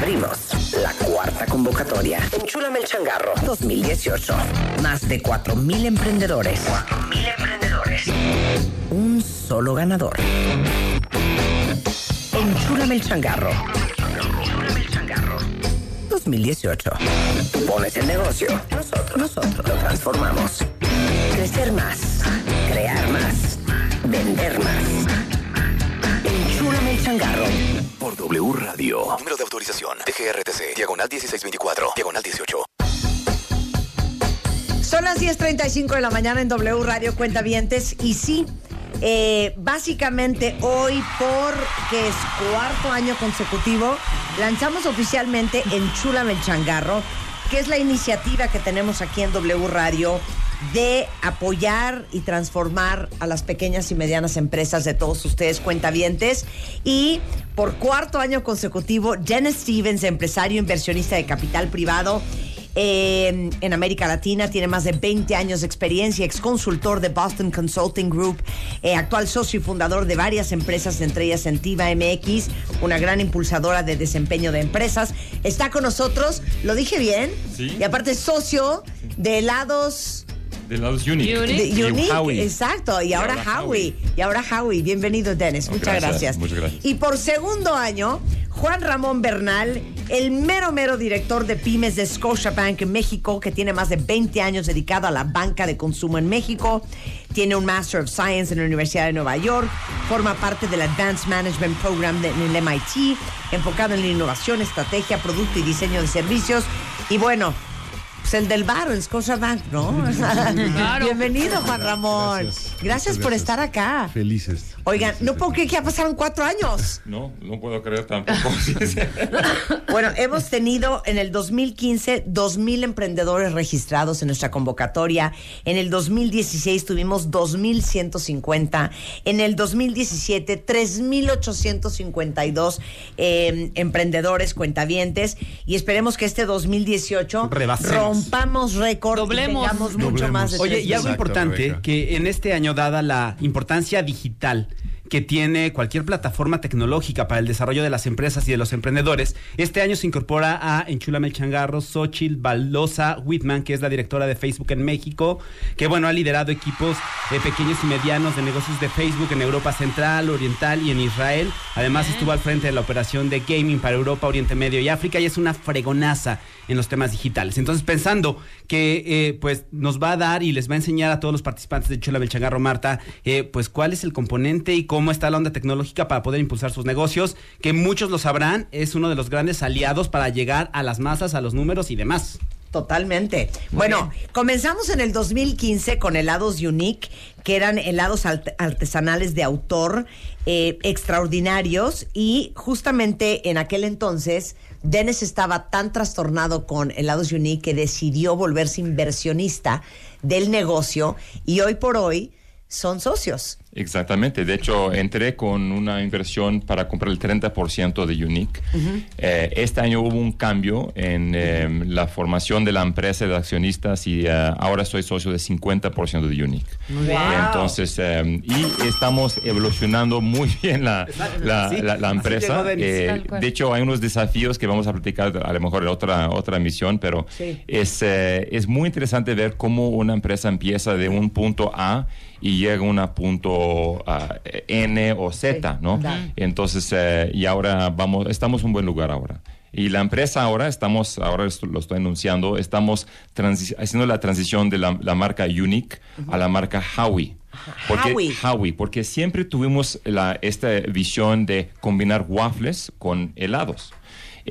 Abrimos la cuarta convocatoria. Enchúlame el changarro 2018. Más de 4.000 emprendedores. 4.000 emprendedores. Un solo ganador. Enchúlame el changarro. El changarro. 2018. Pones el negocio. Nosotros, nosotros lo transformamos. Crecer más. Crear más. Vender más. Enchúlame el changarro. W Radio. Número de autorización. DGRTC. Diagonal 1624. Diagonal 18. Son las 10.35 de la mañana en W Radio Cuentavientes y sí, eh, básicamente hoy porque es cuarto año consecutivo, lanzamos oficialmente Enchúlame el Changarro, que es la iniciativa que tenemos aquí en W Radio de apoyar y transformar a las pequeñas y medianas empresas de todos ustedes cuentavientes y por cuarto año consecutivo Jen Stevens, empresario inversionista de capital privado eh, en América Latina, tiene más de 20 años de experiencia, ex consultor de Boston Consulting Group, eh, actual socio y fundador de varias empresas, entre ellas Sentiva MX, una gran impulsadora de desempeño de empresas. Está con nosotros, lo dije bien, Sí. y aparte es socio de helados. De lados Unique. de Unique, Howie. exacto, y, ahora, ahora Howie. Y ahora Howie, bienvenido Dennis, Oh, muchas gracias, gracias. muchas gracias. Y por segundo año, Juan Ramón Bernal, el mero mero director de pymes de Scotiabank en México, que tiene más de 20 años dedicado a la banca de consumo en México, tiene un Master of Science en la Universidad de Nueva York, forma parte del Advanced Management Program de- en el MIT, enfocado en la innovación, estrategia, producto y diseño de servicios. Y bueno, pues el del bar, el Scotiabank, ¿no? Bienvenido, Juan Ramón. Gracias, Gracias. por Gracias. estar acá. Felices. Oigan, no puedo creer que ya pasaron cuatro años. No, no puedo creer tampoco. Bueno, hemos tenido en el 2015 2.000 emprendedores registrados en nuestra convocatoria. En el 2016 tuvimos 2.150. En el 2017 3.852 eh, emprendedores cuentavientes. Y esperemos que este 2018 Rebasemos. rompamos récord y Doblemos. tengamos mucho Doblemos. más de Oye, y algo importante, Rebeca. que en este año, dada la importancia digital que tiene cualquier plataforma tecnológica para el desarrollo de las empresas y de los emprendedores, este año se incorpora a Enchúlame el Changarro, Xochitl Balosa Whitman, que es la directora de Facebook en México, que bueno, ha liderado equipos eh, pequeños y medianos de negocios de Facebook en Europa Central, Oriental y en Israel. Además estuvo al frente de la operación de gaming para Europa, Oriente Medio y África y es una fregonaza en los temas digitales. Entonces, pensando que eh, pues nos va a dar y les va a enseñar a todos los participantes de Chula Belchangarro Marta, eh, pues cuál es el componente y cómo está la onda tecnológica para poder impulsar sus negocios, que muchos lo sabrán, es uno de los grandes aliados para llegar a las masas, a los números y demás. Totalmente. bueno, comenzamos en el 2015 con helados Unique, que eran helados art- artesanales de autor eh, extraordinarios y justamente en aquel entonces Dennis estaba tan trastornado con helados Unique que decidió volverse inversionista del negocio y hoy por hoy son socios. Exactamente. De hecho, entré con una inversión para comprar el 30% de Unique. Eh, este año hubo un cambio en eh, la formación de la empresa de accionistas y eh, ahora soy socio de 50% de Unique. bien. Entonces, eh, y estamos evolucionando muy bien la, la, empresa. de hecho, hay unos desafíos que vamos a platicar a lo mejor en otra, otra emisión, pero Sí. es, eh, es muy interesante ver cómo una empresa empieza de un punto A y llega a un punto ah, N o Z, ¿no? Entonces, eh, y ahora vamos, estamos en un buen lugar ahora. Y la empresa ahora, estamos, ahora lo estoy anunciando, estamos haciendo la transición de la, la marca Unique a la marca Howie. Porque, Howie. Howie, porque siempre tuvimos la, esta visión de combinar waffles con helados.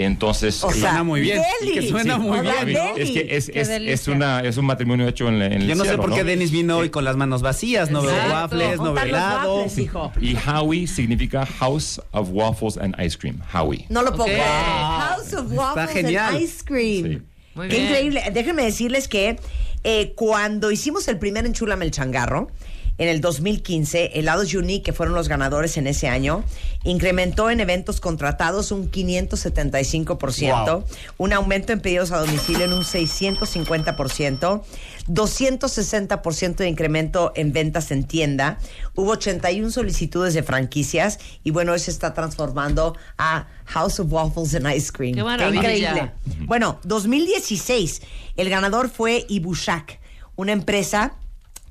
Entonces, O sea, Suena muy bien. deli. Que suena Sí. muy Hola, bien. deli. es que es, Qué es, delicia. es una, es un matrimonio hecho en, la- en el Yo no sé por qué Denis vino hoy con las manos vacías, no veo waffles, no ¿Dónde veo están los helado. waffles, hijo? Y Howie significa House of Waffles and Ice Cream. Howie. No lo puedo Ok. creer. House of Waffles genial. and Ice Cream. Sí. Muy Qué bien. increíble. Déjenme decirles que eh, cuando hicimos el primer Enchúlame el Changarro, en el 2015, Helados Unique, que fueron los ganadores en ese año, incrementó en eventos contratados un 575%, un aumento en pedidos a domicilio en un 650%, 260% de incremento en ventas en tienda, hubo 81 solicitudes de franquicias y bueno, eso está transformando a House of Waffles and Ice Cream. ¡Qué maravilla! increíble. Bueno, 2016, el ganador fue Ibushak, una empresa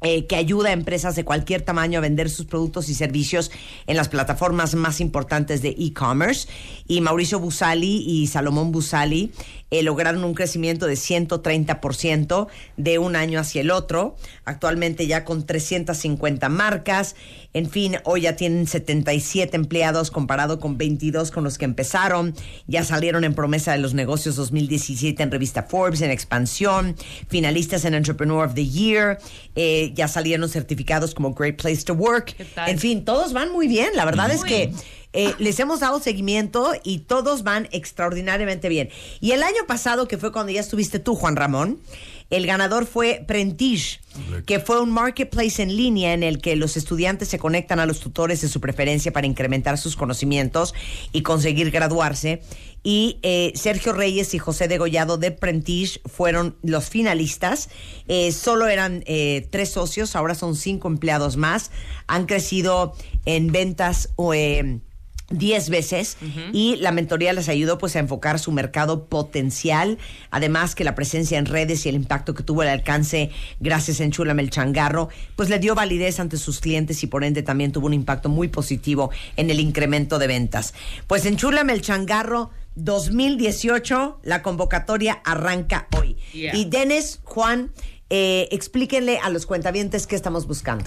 eh, que ayuda a empresas de cualquier tamaño a vender sus productos y servicios en las plataformas más importantes de e-commerce. Y Mauricio Busali y Salomón Busali eh, lograron un crecimiento de 130% de un año hacia el otro. Actualmente ya con 350 marcas. En fin, hoy ya tienen 77 empleados comparado con 22 con los que empezaron. Ya salieron en promesa de los negocios 2017 en revista Forbes, en expansión. Finalistas en Entrepreneur of the Year. Eh, ya salieron certificados como Great Place to Work. ¿Qué tal? En fin, todos van muy bien. La verdad es que eh, les hemos dado seguimiento y todos van extraordinariamente bien. Y el año pasado, que fue cuando ya estuviste tú, Juan Ramón, el ganador fue Prentish, que fue un marketplace en línea en el que los estudiantes se conectan a los tutores de su preferencia para incrementar sus conocimientos y conseguir graduarse. Y eh, Sergio Reyes y José Degollado de Prentish fueron los finalistas. Eh, solo eran eh, tres socios, ahora son cinco empleados más. Han crecido en ventas. o, eh, 10 veces y la mentoría les ayudó pues a enfocar su mercado potencial, además que la presencia en redes y el impacto que tuvo el alcance gracias a Enchúlame el Changarro, pues le dio validez ante sus clientes y por ende también tuvo un impacto muy positivo en el incremento de ventas. Pues Enchúlame el Changarro 2018, la convocatoria arranca hoy. Yeah. Y Denis, Juan, eh, explíquenle a los cuentavientes qué estamos buscando.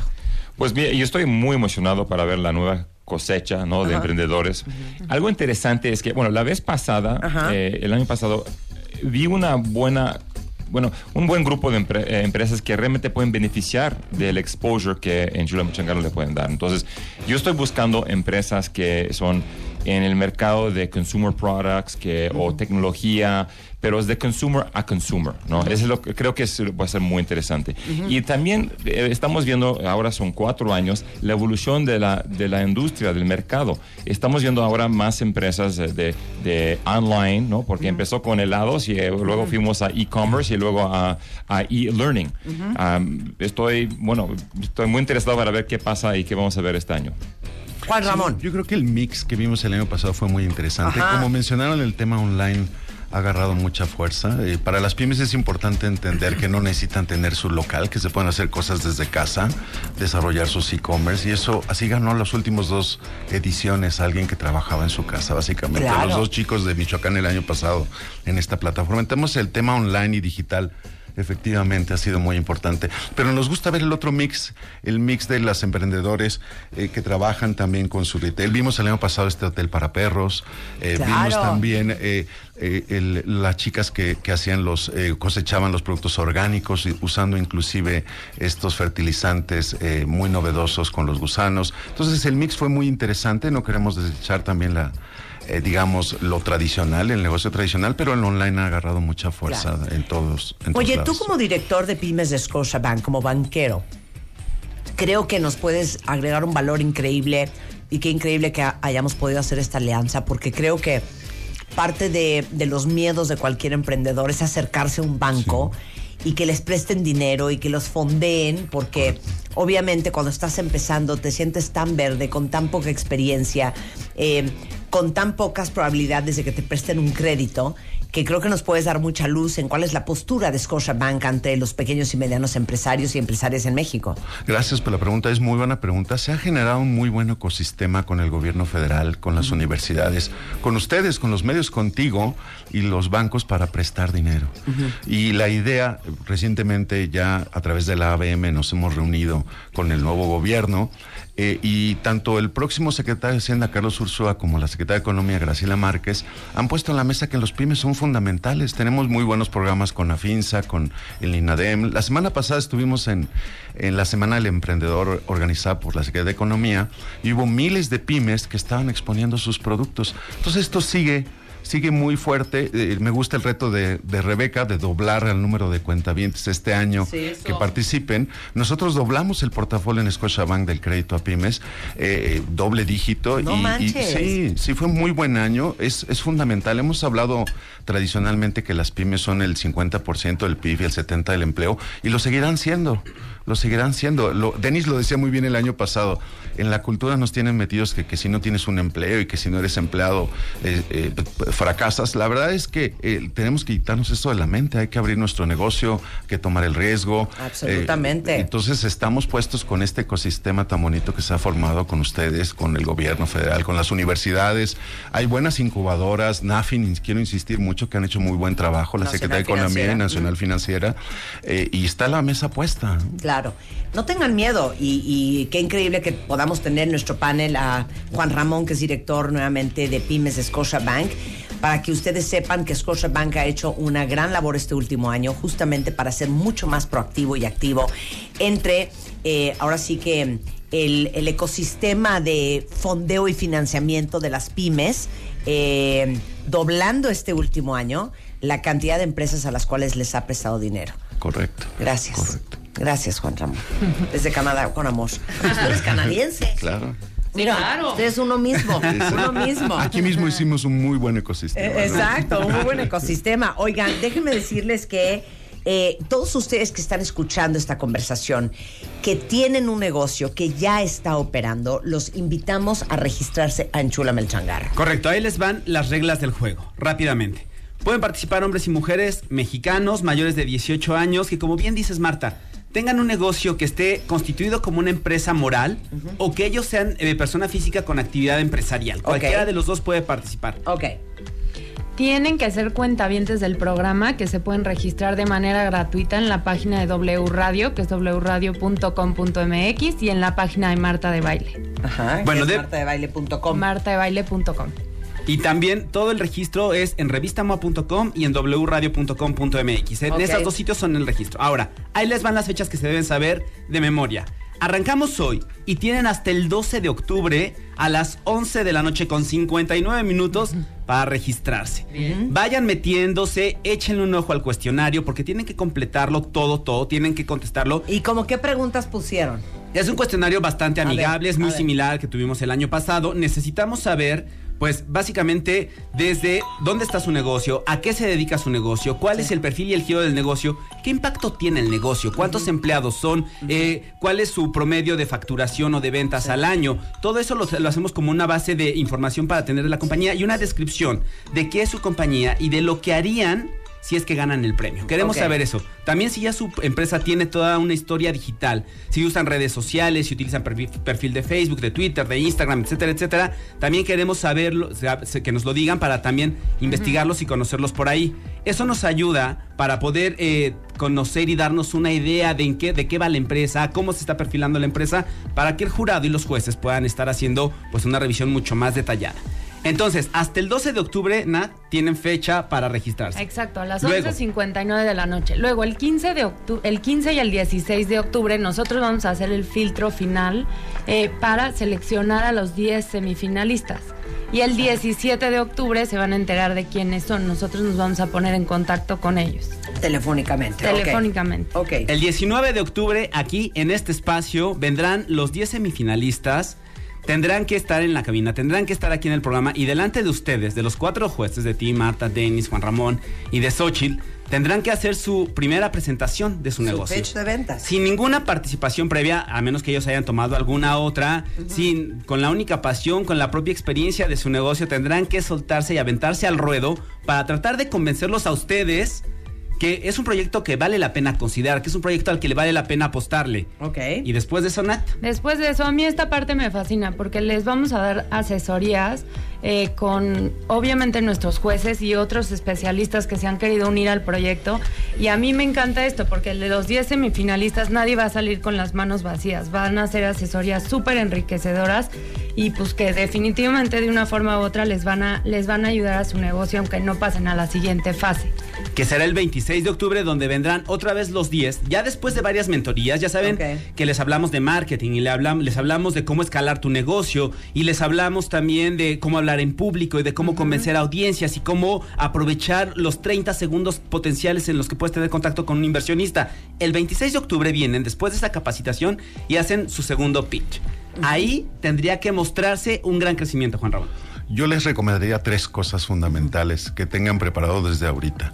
Pues mira, yo estoy muy emocionado para ver la nueva cosecha ¿no? de emprendedores. Algo interesante es que, bueno, la vez pasada, eh, el año pasado, vi una buena, bueno, un buen grupo de empre- eh, empresas que realmente pueden beneficiar del exposure que en Chula Muchangaro le pueden dar. Entonces, yo estoy buscando empresas que son en el mercado de consumer products que, o tecnología, pero es de consumer a consumer, ¿no? Eso es lo que creo que es- va a ser muy interesante. Y también eh, estamos viendo, ahora son cuatro años, la evolución de la, de la industria, del mercado. Estamos viendo ahora más empresas de, de- de online, ¿no? Porque empezó con helados y eh, luego fuimos a e-commerce y luego a, a e-learning. Am, estoy, bueno, estoy muy interesado para ver qué pasa y qué vamos a ver este año. Juan Ramón. Yo creo que el mix que vimos el año pasado fue muy interesante. Ajá. Como mencionaron, el tema online ha agarrado mucha fuerza. Eh, para las pymes es importante entender que no necesitan tener su local, que se pueden hacer cosas desde casa, desarrollar sus e-commerce. Y eso así ganó las últimas dos ediciones alguien que trabajaba en su casa, básicamente. Claro. Los dos chicos de Michoacán el año pasado en esta plataforma. Entonces el tema online y digital efectivamente ha sido muy importante. Pero nos gusta ver el otro mix, el mix de las emprendedores eh, que trabajan también con su retail. Vimos el año pasado este hotel para perros, eh, Claro. vimos también eh, eh, el- las chicas que, que hacían los, eh, cosechaban los productos orgánicos usando inclusive estos fertilizantes muy novedosos con los gusanos. Entonces el mix fue muy interesante, no queremos desechar también la... eh, digamos lo tradicional, el negocio tradicional, pero el online ha agarrado mucha fuerza Claro. en todos. en Oye, todos tú como director de pymes de Scotiabank, como banquero, creo que nos puedes agregar un valor increíble y qué increíble que ha- hayamos podido hacer esta alianza, porque creo que parte de, de los miedos de cualquier emprendedor es acercarse a un banco y que les presten dinero y que los fondeen, porque obviamente cuando estás empezando te sientes tan verde, con tan poca experiencia, eh, con tan pocas probabilidades de que te presten un crédito, que creo que nos puedes dar mucha luz en cuál es la postura de Scotiabank ante los pequeños y medianos empresarios y empresarias en México. Gracias por la pregunta, es muy buena pregunta. Se ha generado un muy buen ecosistema con el gobierno federal, con las universidades, con ustedes, con los medios contigo y los bancos para prestar dinero. Y la idea, recientemente ya a través de la ABM nos hemos reunido con el nuevo gobierno eh, y tanto el próximo secretario de Hacienda, Carlos Ursúa, como la secretaria de Economía, Graciela Márquez, han puesto en la mesa que los pymes son fundamentales. Tenemos muy buenos programas con AFINSA, con el INADEM. La semana pasada estuvimos en, en la Semana del Emprendedor organizada por la Secretaría de Economía y hubo miles de pymes que estaban exponiendo sus productos. Entonces esto sigue sigue muy fuerte. Eh, me gusta el reto de, de Rebeca de doblar el número de cuentavientes este año Sí, que participen. Nosotros doblamos el portafolio en Scotiabank del crédito a pymes, eh, doble dígito. No y, y sí, sí, fue un muy buen año. Es, es fundamental. Hemos hablado tradicionalmente que las pymes son el 50% del PIB y el 70% del empleo, y lo seguirán siendo. Lo seguirán siendo. Lo, Denis lo decía muy bien el año pasado. En la cultura nos tienen metidos que, que si no tienes un empleo y que si no eres empleado eh, eh, fracasas. La verdad es que eh, tenemos que quitarnos esto de la mente. Hay que abrir nuestro negocio, hay que tomar el riesgo. Absolutamente. Entonces estamos puestos con este ecosistema tan bonito que se ha formado con ustedes, con el gobierno federal, con las universidades. Hay buenas incubadoras, NAFIN, quiero insistir mucho que han hecho muy buen trabajo, la Nacional Secretaría de Economía y Nacional Financiera, y está la mesa puesta. Claro. No tengan miedo y, y qué increíble que podamos tener en nuestro panel a Juan Ramón, que es director nuevamente de Pymes de Scotiabank, para que ustedes sepan que Scotiabank ha hecho una gran labor este último año justamente para ser mucho más proactivo y activo entre, eh, ahora sí que el, el ecosistema de fondeo y financiamiento de las pymes, eh, doblando este último año la cantidad de empresas a las cuales les ha prestado dinero. Correcto. Gracias. Correcto. Gracias, Juan Ramón. Desde Canadá, con amor. Tú eres canadiense. Claro. Mira, claro. usted es uno mismo. Uno mismo. Aquí mismo hicimos un muy buen ecosistema. Eh, ¿no? Exacto, un muy buen ecosistema. Oigan, déjenme decirles que eh, todos ustedes que están escuchando esta conversación, que tienen un negocio que ya está operando, los invitamos a registrarse a Enchúlame el Changarro. Correcto, ahí les van las reglas del juego, rápidamente. Pueden participar hombres y mujeres mexicanos mayores de 18 años que, como bien dices, Marta, tengan un negocio que esté constituido como una empresa moral o que ellos sean eh, persona física con actividad empresarial. Cualquiera de los dos puede participar. Ok. Tienen que ser cuentavientes del programa que se pueden registrar de manera gratuita en la página de W Radio, que es wradio.com.mx y en la página de Marta de Baile, Ajá. Bueno, de- martadebaile.com. martadebaile.com. Y también todo el registro es en revistamoa.com y en wradio.com.mx. En Ok. esos dos sitios son el registro. Ahora, ahí les van las fechas que se deben saber de memoria. Arrancamos hoy y tienen hasta el 12 de octubre a las 11 de la noche con 59 minutos para registrarse. Vayan metiéndose, échenle un ojo al cuestionario porque tienen que completarlo todo, todo, tienen que contestarlo. ¿Y como qué preguntas pusieron? Es un cuestionario bastante ver, amigable, es muy similar al que tuvimos el año pasado. Necesitamos saber, pues básicamente, desde dónde está su negocio, a qué se dedica su negocio, cuál es el perfil y el giro del negocio, qué impacto tiene el negocio, cuántos empleados son, eh, cuál es su promedio de facturación o de ventas al año. Todo eso lo, lo hacemos como una base de información para tener la compañía y una descripción de qué es su compañía y de lo que harían si es que ganan el premio. Queremos saber eso. También si ya su empresa tiene toda una historia digital, si usan redes sociales, si utilizan perfil, de Facebook, de Twitter, de Instagram, etcétera, etcétera, también queremos saberlo, que nos lo digan para también investigarlos y conocerlos por ahí. Eso nos ayuda para poder eh, conocer y darnos una idea de en qué, de qué va la empresa, cómo se está perfilando la empresa, para que el jurado y los jueces puedan estar haciendo pues una revisión mucho más detallada. Entonces, hasta el 12 de octubre, Nat, tienen fecha para registrarse. Exacto, a las Luego. 11.59 de la noche. Luego, el 15, de octu- el 15 y el 16 de octubre, nosotros vamos a hacer el filtro final eh, para seleccionar a los 10 semifinalistas. Y el 17 de octubre se van a enterar de quiénes son. Nosotros nos vamos a poner en contacto con ellos. Telefónicamente. ok. Telefónicamente. Ok. El 19 de octubre, aquí en este espacio, vendrán los 10 semifinalistas. Tendrán que estar en la cabina, tendrán que estar aquí en el programa y delante de ustedes, de los cuatro jueces, de ti, Marta, Denis, Juan Ramón y de Xochitl, tendrán que hacer su primera presentación de su, Su negocio. pitch de ventas. Sin ninguna participación previa, a menos que ellos hayan tomado alguna otra, sin, con la única pasión, con la propia experiencia de su negocio, tendrán que soltarse y aventarse al ruedo para tratar de convencerlos a ustedes que es un proyecto que vale la pena considerar, que es un proyecto al que le vale la pena apostarle. Ok. Y después de eso, Nat, Después de eso, a mí esta parte me fascina porque les vamos a dar asesorías eh, con, obviamente, nuestros jueces y otros especialistas que se han querido unir al proyecto. Y a mí me encanta esto porque de los 10 semifinalistas nadie va a salir con las manos vacías. Van a ser asesorías súper enriquecedoras y pues que definitivamente de una forma u otra les van, a, les van a ayudar a su negocio aunque no pasen a la siguiente fase. Que será el 26 de octubre, donde vendrán otra vez los 10, ya después de varias mentorías, ya saben que les hablamos de marketing y le les hablamos de cómo escalar tu negocio y les hablamos también de cómo hablar en público y de cómo convencer a audiencias y cómo aprovechar los 30 segundos potenciales en los que puedes tener contacto con un inversionista. El 26 de octubre vienen después de esa capacitación y hacen su segundo pitch. Ahí tendría que mostrarse un gran crecimiento, Juan Ramón. Yo les recomendaría tres cosas fundamentales que tengan preparado desde ahorita.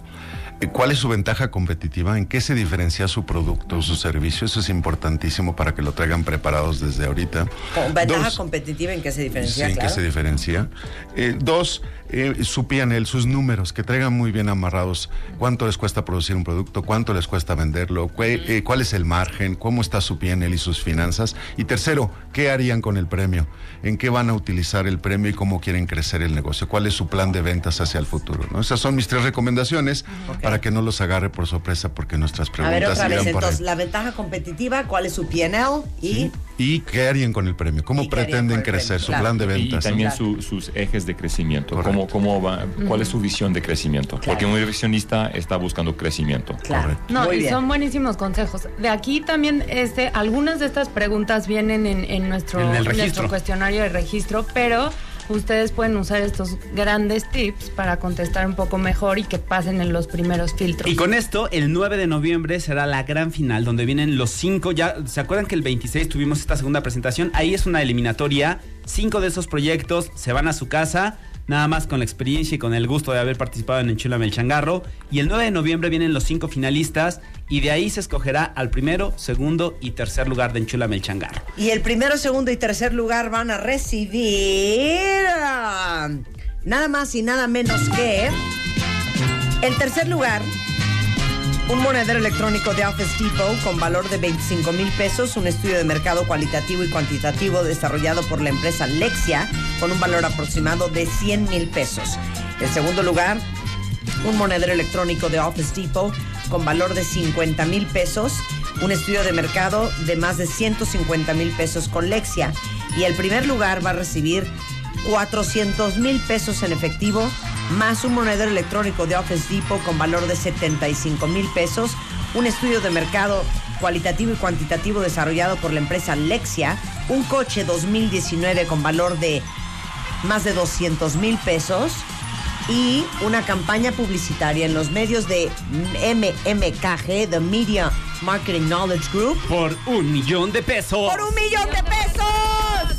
¿Cuál es su ventaja competitiva? ¿En qué se diferencia su producto o su servicio? Eso es importantísimo para que lo traigan preparados desde ahorita. Ventaja Dos, competitiva en qué se Sí, diferencia, ¿en claro. qué se diferencia? Eh, dos, eh, su PNL, sus números, que traigan muy bien amarrados cuánto les cuesta producir un producto, cuánto les cuesta venderlo, eh, cuál es el margen, cómo está su PNL y sus finanzas. Y tercero, ¿qué harían con el premio? ¿En qué van a utilizar el premio y cómo quieren crecer el negocio? ¿Cuál es su plan de ventas hacia el futuro? ¿no? Esas son mis tres recomendaciones para que no los agarre por sorpresa porque nuestras A preguntas ver, otra vez, entonces, la ventaja competitiva, ¿cuál es su PNL? Y ¿Y qué harían con el premio? ¿Cómo ¿Y pretenden crecer? premio? Su Claro. plan de Y ventas. ¿no? también Claro. su- sus ejes de crecimiento. Cómo, cómo va, ¿Cuál es su visión de crecimiento? Porque un inversionista está buscando crecimiento. claro. Correcto. No, Muy y bien. son buenísimos consejos. De aquí también, este, algunas de estas preguntas vienen en, en nuestro, En el registro. nuestro cuestionario de registro, pero ustedes pueden usar estos grandes tips para contestar un poco mejor y que pasen en los primeros filtros. Y con esto, el 9 de noviembre será la gran final, donde vienen los cinco. Ya, ¿se acuerdan que el 26 tuvimos esta segunda presentación? Ahí es una eliminatoria. Cinco de esos proyectos se van a su casa, nada más con la experiencia y con el gusto de haber participado en Enchúlame el Changarro. Y el 9 de noviembre vienen los cinco finalistas, y de ahí se escogerá al primero, segundo y tercer lugar de Enchúlame el Changarro. Y el primero, segundo y tercer lugar van a recibir ah, nada más y nada menos que el tercer lugar. Un monedero electrónico de Office Depot con valor de 25 mil pesos, un estudio de mercado cualitativo y cuantitativo desarrollado por la empresa Lexia con un valor aproximado de 100 mil pesos. El segundo lugar, un monedero electrónico de Office Depot con valor de 50 mil pesos, un estudio de mercado de más de 150 mil pesos con Lexia. Y el primer lugar va a recibir 400 mil pesos en efectivo, más un monedero electrónico de Office Depot con valor de 75 mil pesos, un estudio de mercado cualitativo y cuantitativo desarrollado por la empresa Lexia, un coche 2019 con valor de más de 200 mil pesos y una campaña publicitaria en los medios de MMKG, The Media Marketing Knowledge Group, Por un millón de pesos. por un millón de pesos.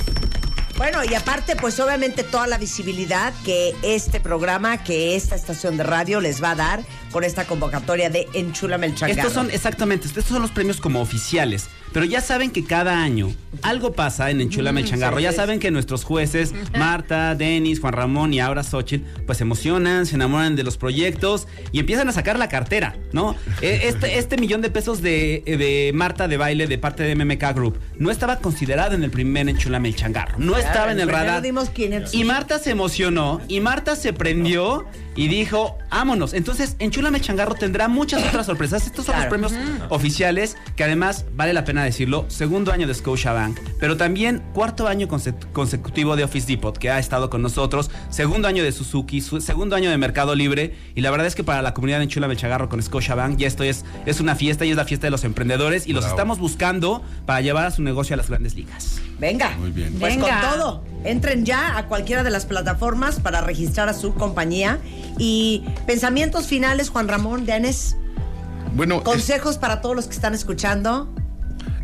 Bueno, y aparte, pues obviamente toda la visibilidad que este programa, que esta estación de radio les va a dar con esta convocatoria de Enchúlame el Changarro. Estos son, exactamente, estos son los premios como oficiales. Pero ya saben que cada año algo pasa en Enchúlame el Changarro. Ya saben que nuestros jueces, Marta, Denis, Juan Ramón y ahora Xochitl, pues se emocionan, se enamoran de los proyectos y empiezan a sacar la cartera, ¿no? Eh, Este, este millón de pesos de, de Marta de baile de parte de MMK Group no estaba considerado en el primer Enchúlame el Changarro. No estaba en el radar. dimos 500 Y Marta se emocionó y Marta se prendió y dijo, vámonos. Entonces, Enchúlame el Changarro tendrá muchas otras sorpresas. Estos son Claro. los premios oficiales, que además vale la pena decirlo, segundo año de Scotiabank, pero también cuarto año conse- consecutivo de Office Depot, que ha estado con nosotros, segundo año de Suzuki, su- segundo año de Mercado Libre, y la verdad es que para la comunidad de Enchúlame el Changarro con Scotiabank, ya esto es, es una fiesta y es la fiesta de los emprendedores, y los estamos buscando para llevar a su negocio a las grandes ligas. Venga. Muy bien. Pues Venga. con todo. Entren ya a cualquiera de las plataformas para registrar a su compañía. Y pensamientos finales, Juan Ramón, Denis. Bueno, es- Consejos para todos los que están escuchando.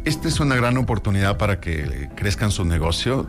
Esta es una gran oportunidad para que crezcan su negocio.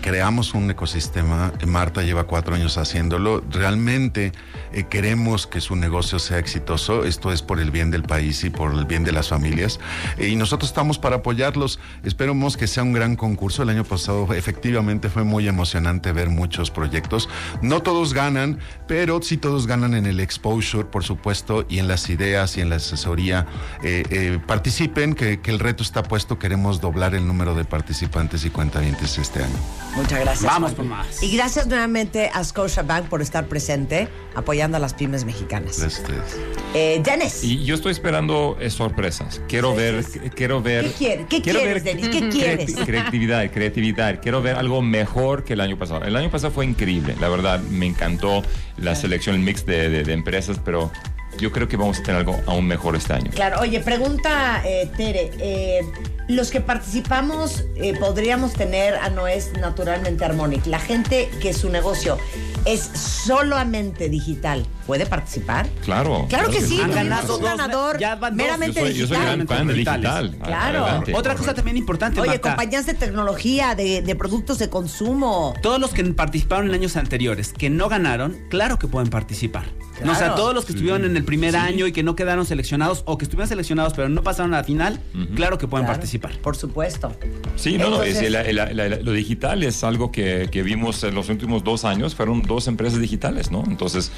Creamos un ecosistema. Marta lleva cuatro años haciéndolo. Realmente eh, queremos que su negocio sea exitoso. Esto es por el bien del país y por el bien de las familias. Eh, y nosotros estamos para apoyarlos. Esperamos que sea un gran concurso. El año pasado efectivamente fue muy emocionante ver muchos proyectos. No todos ganan, pero sí todos ganan en el exposure, por supuesto, y en las ideas y en la asesoría. Eh, participen, que, que el reto está puesto. Queremos doblar el número de participantes y cuentavientes este año. Muchas gracias. Vamos Juan. por más. Y gracias nuevamente a Scotiabank por estar presente apoyando a las pymes mexicanas. Gracias a ustedes. Eh, Dennis, Y yo estoy esperando eh, sorpresas. Quiero ver, quiero ver. ¿Qué quiere- qué quiero quieres, ver Denis? ¿Qué creati- quieres? Creatividad, creatividad. Quiero ver algo mejor que el año pasado. El año pasado fue increíble. La verdad, me encantó la selección, el mix de, de- de empresas, pero yo creo que vamos a tener algo aún mejor este año. Claro, oye, pregunta eh, Tere, eh, los que participamos eh, podríamos tener, ah, no es naturalmente Harmonic, la gente que su negocio es solamente digital, ¿puede participar? Claro. Claro que sí, tuvimos ganado un ganador ya van dos. meramente Yo soy, yo soy digital. gran fan de Digitales. digital. Claro. Adelante. Otra cosa también importante, Oye, Marta. compañías de tecnología, de, de productos de consumo. Todos los que participaron en años anteriores que no ganaron, claro que pueden participar. No, o sea, todos los que estuvieron en el primer año y que no quedaron seleccionados o que estuvieron seleccionados pero no pasaron a la final, claro que pueden Claro, participar. Por supuesto. Sí, no, no, es- la- la- la- lo digital es algo que, que vimos en los últimos dos años, fueron dos empresas digitales, ¿no? Entonces,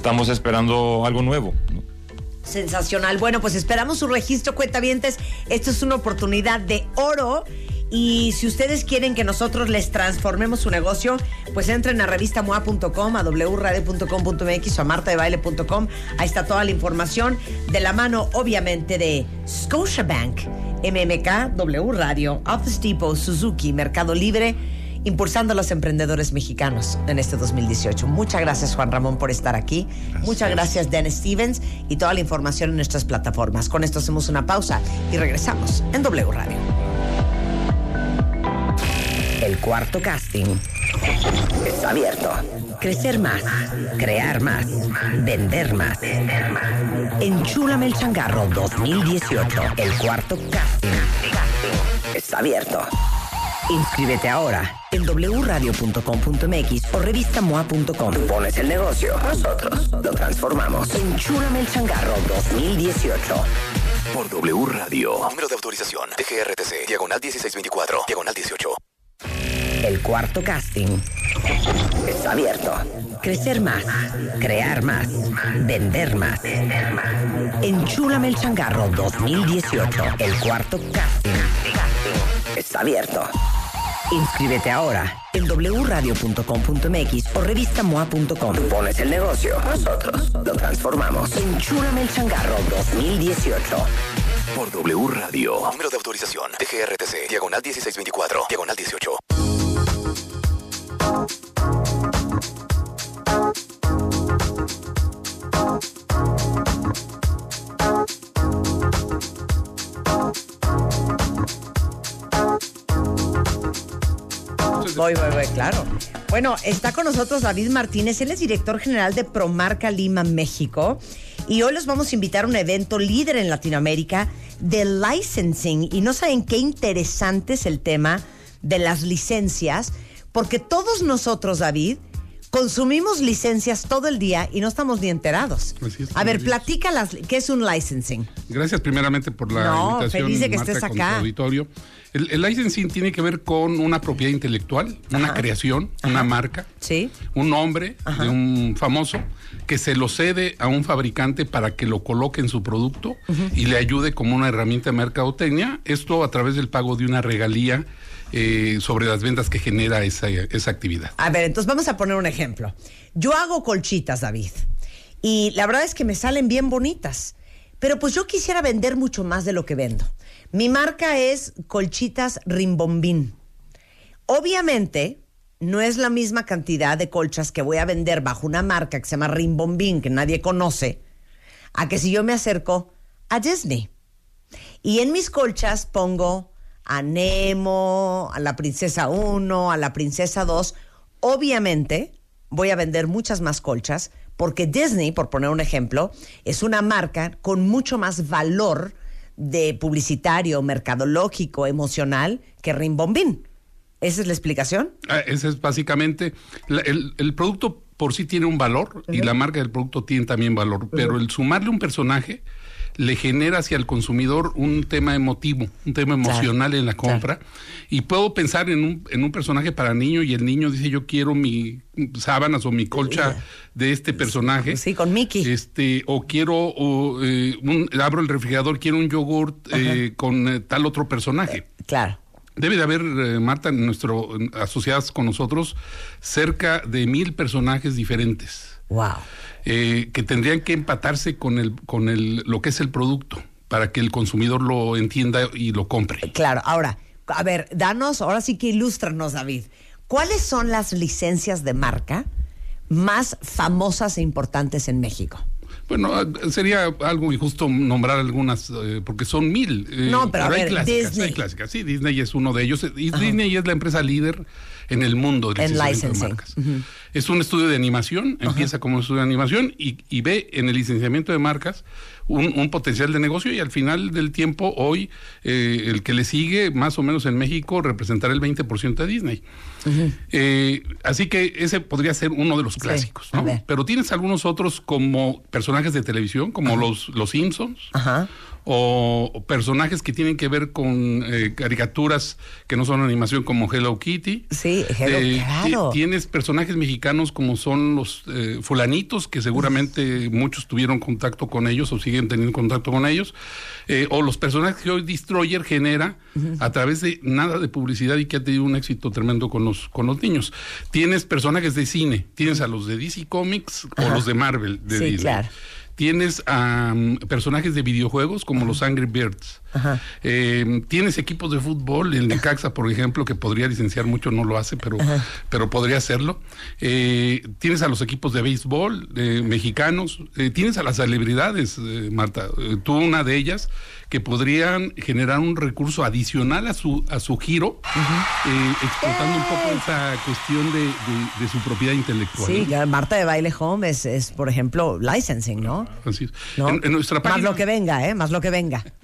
estamos esperando algo nuevo. Sensacional. Bueno, pues esperamos su registro, cuentavientes. Esto es una oportunidad de oro. Y si ustedes quieren que nosotros les transformemos su negocio, pues entren a revistamoa.com, a wradio.com.mx o a martadebaile.com. Ahí está toda la información de la mano, obviamente, de Scotiabank, MMK, W Radio, Office Depot, Suzuki, Mercado Libre, impulsando a los emprendedores mexicanos en este 2018. Muchas gracias, Juan Ramón, por estar aquí. Muchas gracias, Dennis Stevens, y toda la información en nuestras plataformas. Con esto hacemos una pausa y regresamos en W Radio. El cuarto casting está abierto. Crecer más, crear más, vender más. Enchúlame el changarro 2018. El cuarto casting está abierto. Inscríbete ahora en wradio.com.mx o revistamoa.com. Tú pones el negocio, nosotros lo transformamos. Enchúlame el changarro 2018. Por W Radio. Número de autorización. DGRTC. Diagonal 1624. Diagonal 18. El cuarto casting está abierto. Crecer más, crear más, vender más. Enchúlame el changarro 2018. El cuarto casting está abierto. Inscríbete ahora en wradio.com.mx o revistamoa.com. Tú pones el negocio, nosotros lo transformamos. Enchúlame el changarro 2018. Por W Radio. Número de autorización. DGRTC. Diagonal 1624. Diagonal 18. Voy, voy, voy, claro. Bueno, está con nosotros David Martínez, él es director general de Promarca Lima, México. Y hoy los vamos a invitar a un evento líder en Latinoamérica de licensing. Y no saben qué interesante es el tema de las licencias, porque todos nosotros, David, consumimos licencias todo el día y no estamos ni enterados. Así es, a ver, así es. platica las, qué es un licensing. Gracias primeramente por la No, invitación. feliz de que Marta, estés con tu acá. auditorio. El, el licensing tiene que ver con una propiedad intelectual, una Ajá. creación, una marca, Sí. un nombre de un famoso que se lo cede a un fabricante para que lo coloque en su producto y le ayude como una herramienta de mercadotecnia. Esto a través del pago de una regalía eh, sobre las ventas que genera esa, esa actividad. A ver, entonces vamos a poner un ejemplo. Yo hago colchitas, David, y la verdad es que me salen bien bonitas, pero pues yo quisiera vender mucho más de lo que vendo. Mi marca es Colchitas Rimbombín. Obviamente, no es la misma cantidad de colchas que voy a vender bajo una marca que se llama Rimbombín, que nadie conoce, a que si yo me acerco a Disney. Y en mis colchas pongo a Nemo, a la princesa 1, a la princesa 2. Obviamente voy a vender muchas más colchas porque Disney, por poner un ejemplo, es una marca con mucho más valor de publicitario, mercadológico, emocional que Rimbombín. ¿Esa es la explicación? Ah, Ese es básicamente, la- el, el producto por sí tiene un valor y la marca del producto tiene también valor, pero el sumarle un personaje le genera hacia el consumidor un tema emotivo, un tema emocional en la compra. Y puedo pensar en un, en un personaje para niño y el niño dice yo quiero mi sábanas o mi colcha de este personaje. Sí, con Mickey. Este, o quiero, o, eh, un- abro el refrigerador, quiero un yogurt eh, con eh, tal otro personaje. Claro. Debe de haber, eh, Marta, en nuestro, asociadas con nosotros, cerca de mil personajes diferentes Wow. eh, que tendrían que empatarse con, el, con el, lo que es el producto para que el consumidor lo entienda y lo compre. Claro, ahora, a ver, danos, ahora sí que ilústranos, David. ¿Cuáles son las licencias de marca más famosas e importantes en México? Bueno, ah, sería algo injusto nombrar algunas, eh, porque son mil. eh, No, pero a hay ver, clásicas, Disney. hay clásicas. Sí, Disney es uno de ellos. Y Disney es la empresa líder en el mundo del En licenciamiento de marcas. Es un estudio de animación, empieza como un estudio de animación y, y ve en el licenciamiento de marcas un, un potencial de negocio y al final del tiempo, hoy, eh, el que le sigue, más o menos en México, representará el 20% de Disney. Eh, así que ese podría ser uno de los clásicos. Pero tienes algunos otros como personajes de televisión, como los, los Simpsons, Ajá. O, personajes que tienen que ver con eh, caricaturas que no son animación como Hello Kitty. Sí, Hello, Eh, claro. ti- Tienes personajes mexicanos como son los eh, fulanitos, que seguramente muchos tuvieron contacto con ellos o siguen teniendo contacto con ellos, eh, o los personajes que hoy Destroyer genera a través de nada de publicidad y que ha tenido un éxito tremendo con los, con los niños. Tienes personajes de cine, tienes a los de DC Comics o los de Marvel de Sí, Disney. claro. Tienes a personajes de videojuegos como los Angry Birds. Ajá. Eh, tienes equipos de fútbol, el Necaxa, por ejemplo, que podría licenciar mucho, no lo hace, pero, pero podría hacerlo. Eh, tienes a los equipos de béisbol eh, mexicanos, tienes a las celebridades, eh, Marta, Eh, tú una de ellas, que podrían generar un recurso adicional a su, a su giro, explotando un poco esa cuestión de, de- de su propiedad intelectual. Sí, ¿no? Marta de Baile Home es, es, por ejemplo, licensing, ¿no? Así es. ¿No? En, en nuestra Más página, lo que venga, ¿eh? Más lo que venga.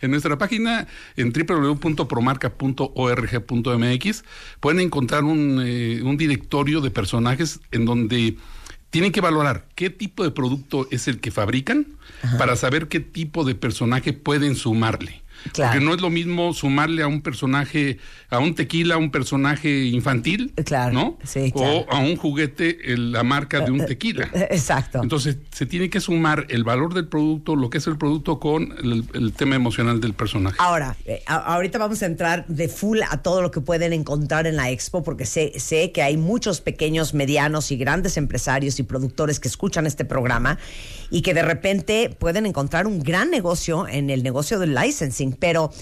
En nuestra página, en www.promarca.org.mx, pueden encontrar un, eh, un directorio de personajes en donde tienen que valorar qué tipo de producto es el que fabrican para saber qué tipo de personaje pueden sumarle. Claro. Porque no es lo mismo sumarle a un personaje, a un tequila, a un personaje infantil, Claro, ¿no? sí, claro. O a un juguete, el- la marca de un tequila. Exacto. Entonces, se tiene que sumar el valor del producto, lo que es el producto, con el, el tema emocional del personaje. Ahora, eh, ahorita vamos a entrar de full a todo lo que pueden encontrar en la expo, porque sé, sé que hay muchos pequeños, medianos y grandes empresarios y productores que escuchan este programa y que de repente pueden encontrar un gran negocio en el negocio del licensing. Pero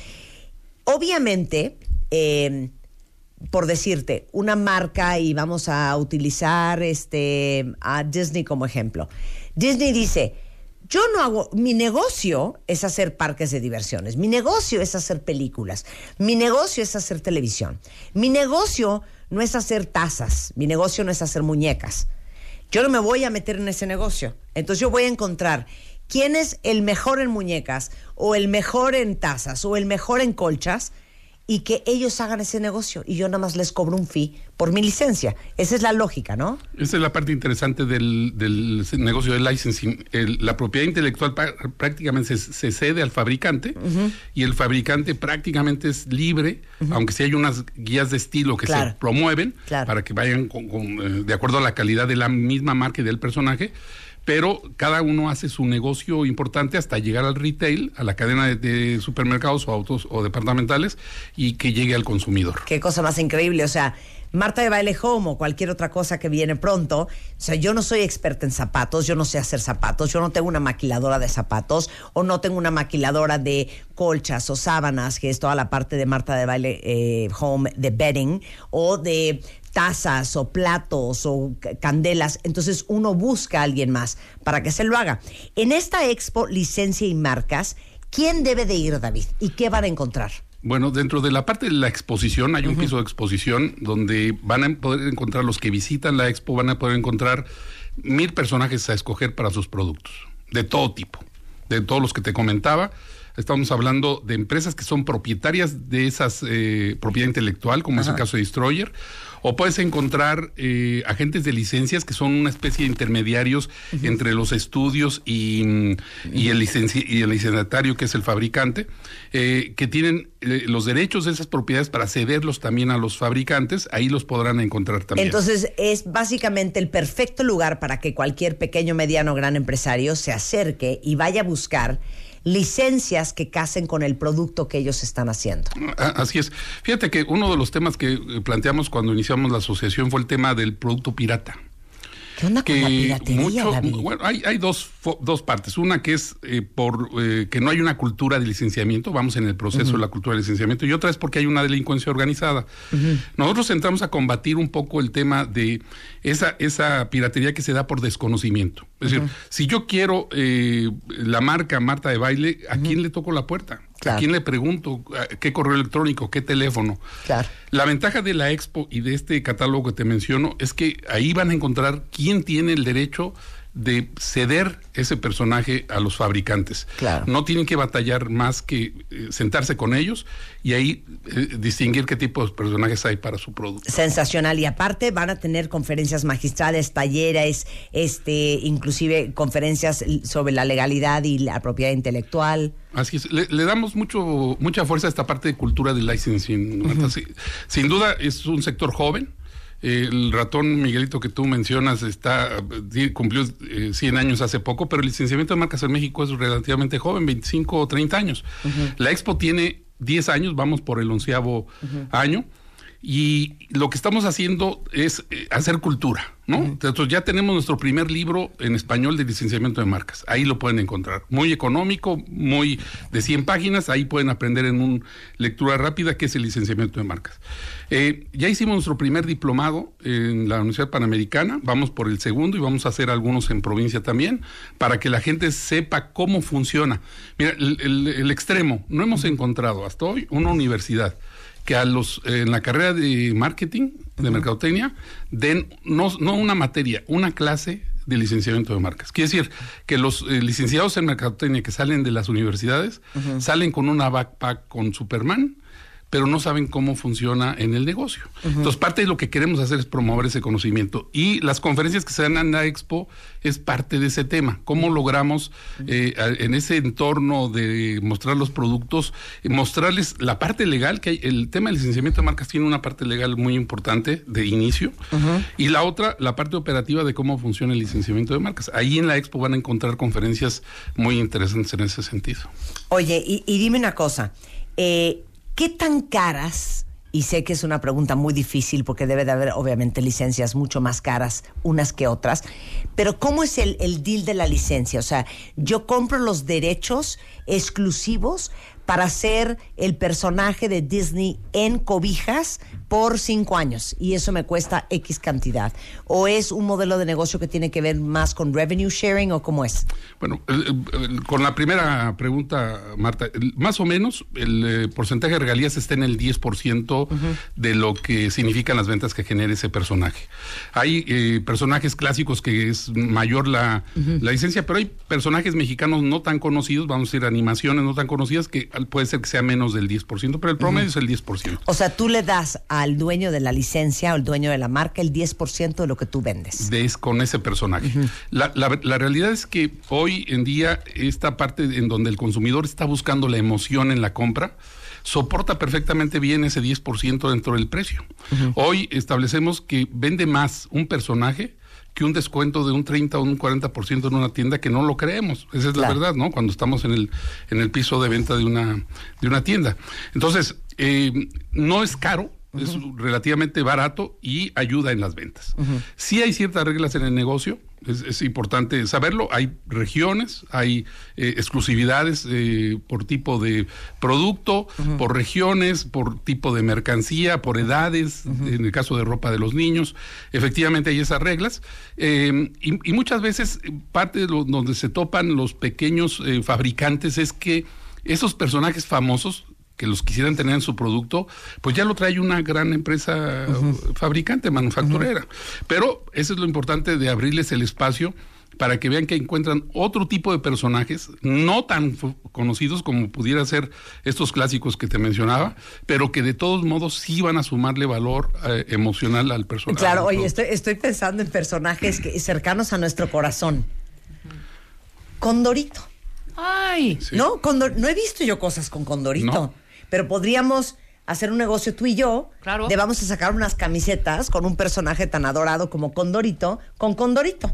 obviamente, eh, por decirte, una marca y vamos a utilizar este a Disney como ejemplo. Disney dice, yo no hago, mi negocio es hacer parques de diversiones, mi negocio es hacer películas, mi negocio es hacer televisión, mi negocio no es hacer tazas, mi negocio no es hacer muñecas. Yo no me voy a meter en ese negocio. Entonces yo voy a encontrar quién es el mejor en muñecas o el mejor en tazas o el mejor en colchas y que ellos hagan ese negocio y yo nada más les cobro un fee por mi licencia. Esa es la lógica, ¿no? Esa es la parte interesante del, del negocio del licensing. El- la propiedad intelectual prácticamente se, se cede al fabricante y el fabricante prácticamente es libre, aunque sí hay unas guías de estilo que Claro. se promueven Claro. para que vayan con- con, eh, de acuerdo a la calidad de la misma marca y del personaje. Pero cada uno hace su negocio importante hasta llegar al retail, a la cadena de, supermercados o autos o departamentales y que llegue al consumidor. Qué cosa más increíble. O sea, Marta de Baile Home o cualquier otra cosa que viene pronto. O sea, yo no soy experta en zapatos, yo no sé hacer zapatos, yo no tengo una maquiladora de zapatos o no tengo una maquiladora de colchas o sábanas, que es toda la parte de Marta de Baile eh, Home de bedding o de tazas o platos o ca- candelas. Entonces uno busca a alguien más para que se lo haga. En esta expo, licencia y marcas, ¿quién debe de ir, David? ¿Y qué van a encontrar? Bueno, dentro de la parte de la exposición hay un piso de exposición donde van a poder encontrar los que visitan la expo, van a poder encontrar mil personajes a escoger para sus productos, de todo tipo, de todos los que te comentaba. Estamos hablando de empresas que son propietarias de esas eh, propiedad intelectual, como es el caso de Destroyer, o puedes encontrar eh, agentes de licencias que son una especie de intermediarios entre los estudios y, mm, y el, y el licenciatario, que es el fabricante, eh, que tienen eh, los derechos de esas propiedades para cederlos también a los fabricantes, ahí los podrán encontrar también. Entonces es básicamente el perfecto lugar para que cualquier pequeño, mediano, gran empresario se acerque y vaya a buscar licencias que casen con el producto que ellos están haciendo. Ah, Así es. Fíjate que uno de los temas que eh, planteamos cuando iniciamos la asociación fue el tema del producto pirata. ¿Qué onda con que la piratería, mucho- David? bueno, hay, hay dos, dos partes. Una que es eh, por eh, que no hay una cultura de licenciamiento, vamos en el proceso de la cultura de licenciamiento, y otra es porque hay una delincuencia organizada. Nosotros entramos a combatir un poco el tema de esa, esa piratería que se da por desconocimiento. Es decir, si yo quiero eh, la marca Marta de Baile, ¿a quién le toco la puerta? Claro. ¿A quién le pregunto? ¿A ¿Qué correo electrónico? ¿Qué teléfono? Claro. La ventaja de la expo y de este catálogo que te menciono es que ahí van a encontrar quién tiene el derecho de ceder ese personaje a los fabricantes. Claro. No tienen que batallar más que eh, sentarse con ellos y ahí eh, distinguir qué tipo de personajes hay para su producto. Sensacional. Y aparte van a tener conferencias magistrales, talleres, este, inclusive conferencias sobre la legalidad y la propiedad intelectual. Así es, le, le damos mucho, mucha fuerza a esta parte de cultura del licensing. Sin duda es un sector joven. Eh, El ratón Miguelito que tú mencionas está eh, cumplió eh, 100 años hace poco, pero el licenciamiento de marcas en México es relativamente joven, 25 o 30 años. La Expo tiene 10 años, vamos por el onceavo año. Y lo que estamos haciendo es eh, hacer cultura, ¿no? Entonces ya tenemos nuestro primer libro en español de licenciamiento de marcas. Ahí lo pueden encontrar. Muy económico, muy de 100 páginas. Ahí pueden aprender en una lectura rápida qué es el licenciamiento de marcas. Eh, ya hicimos nuestro primer diplomado en la Universidad Panamericana. Vamos por el segundo y vamos a hacer algunos en provincia también para que la gente sepa cómo funciona. Mira, el, el- el extremo. No hemos encontrado hasta hoy una universidad que a los eh, en la carrera de marketing, de mercadotecnia, den no, no una materia, una clase de licenciamiento de marcas. Quiere decir que los eh, licenciados en mercadotecnia que salen de las universidades salen con una backpack con Superman, pero no saben cómo funciona en el negocio. Entonces, parte de lo que queremos hacer es promover ese conocimiento. Y las conferencias que se dan en la Expo es parte de ese tema. ¿Cómo logramos eh, en ese entorno de mostrar los productos, mostrarles la parte legal, que hay, el tema del licenciamiento de marcas tiene una parte legal muy importante de inicio, y la otra, la parte operativa de cómo funciona el licenciamiento de marcas. Ahí en la Expo van a encontrar conferencias muy interesantes en ese sentido. Oye, y, y dime una cosa, eh, ¿qué tan caras? Y sé que es una pregunta muy difícil porque debe de haber obviamente licencias mucho más caras unas que otras, pero ¿cómo es el, el deal de la licencia? O sea, yo compro los derechos exclusivos para ser el personaje de Disney en cobijas por cinco años y eso me cuesta X cantidad. ¿O es un modelo de negocio que tiene que ver más con revenue sharing o cómo es? Bueno, el- el- con la primera pregunta, Marta, el- más o menos el eh, porcentaje de regalías está en el 10% de lo que significan las ventas que genera ese personaje. Hay eh, personajes clásicos que es mayor la, la licencia, pero hay personajes mexicanos no tan conocidos, vamos a decir animaciones no tan conocidas, que puede ser que sea menos del 10%, pero el promedio es el 10%. O sea, tú le das al dueño de la licencia o al dueño de la marca el 10% de lo que tú vendes. de es- con ese personaje. la, la- la realidad es que hoy en día esta parte en donde el consumidor está buscando la emoción en la compra, soporta perfectamente bien ese 10% dentro del precio. Hoy establecemos que vende más un personaje que un descuento de un 30 o un 40% en una tienda que no lo creemos. Esa es la verdad, ¿no? Cuando estamos en el, en el piso de venta de una, de una tienda. Entonces, eh, no es caro, es relativamente barato y ayuda en las ventas. Sí hay ciertas reglas en el negocio, es, es importante saberlo. Hay regiones, hay eh, exclusividades eh, por tipo de producto, por regiones, por tipo de mercancía, por edades, en el caso de ropa de los niños. Efectivamente hay esas reglas. Eh, y, y muchas veces eh, parte de lo, donde se topan los pequeños fabricantes es que esos personajes famosos que los quisieran tener en su producto, pues ya lo trae una gran empresa fabricante, manufacturera. Pero eso es lo importante de abrirles el espacio para que vean que encuentran otro tipo de personajes, no tan conocidos como pudiera ser estos clásicos que te mencionaba, pero que de todos modos sí van a sumarle valor eh, emocional al personaje. Claro, oye, estoy, estoy pensando en personajes que, cercanos a nuestro corazón. Condorito, Ay, Sí. ¿no? Condor- no he visto yo cosas con Condorito, No. Pero podríamos hacer un negocio tú y yo. Claro. De vamos a sacar unas camisetas con un personaje tan adorado como Condorito, con Condorito,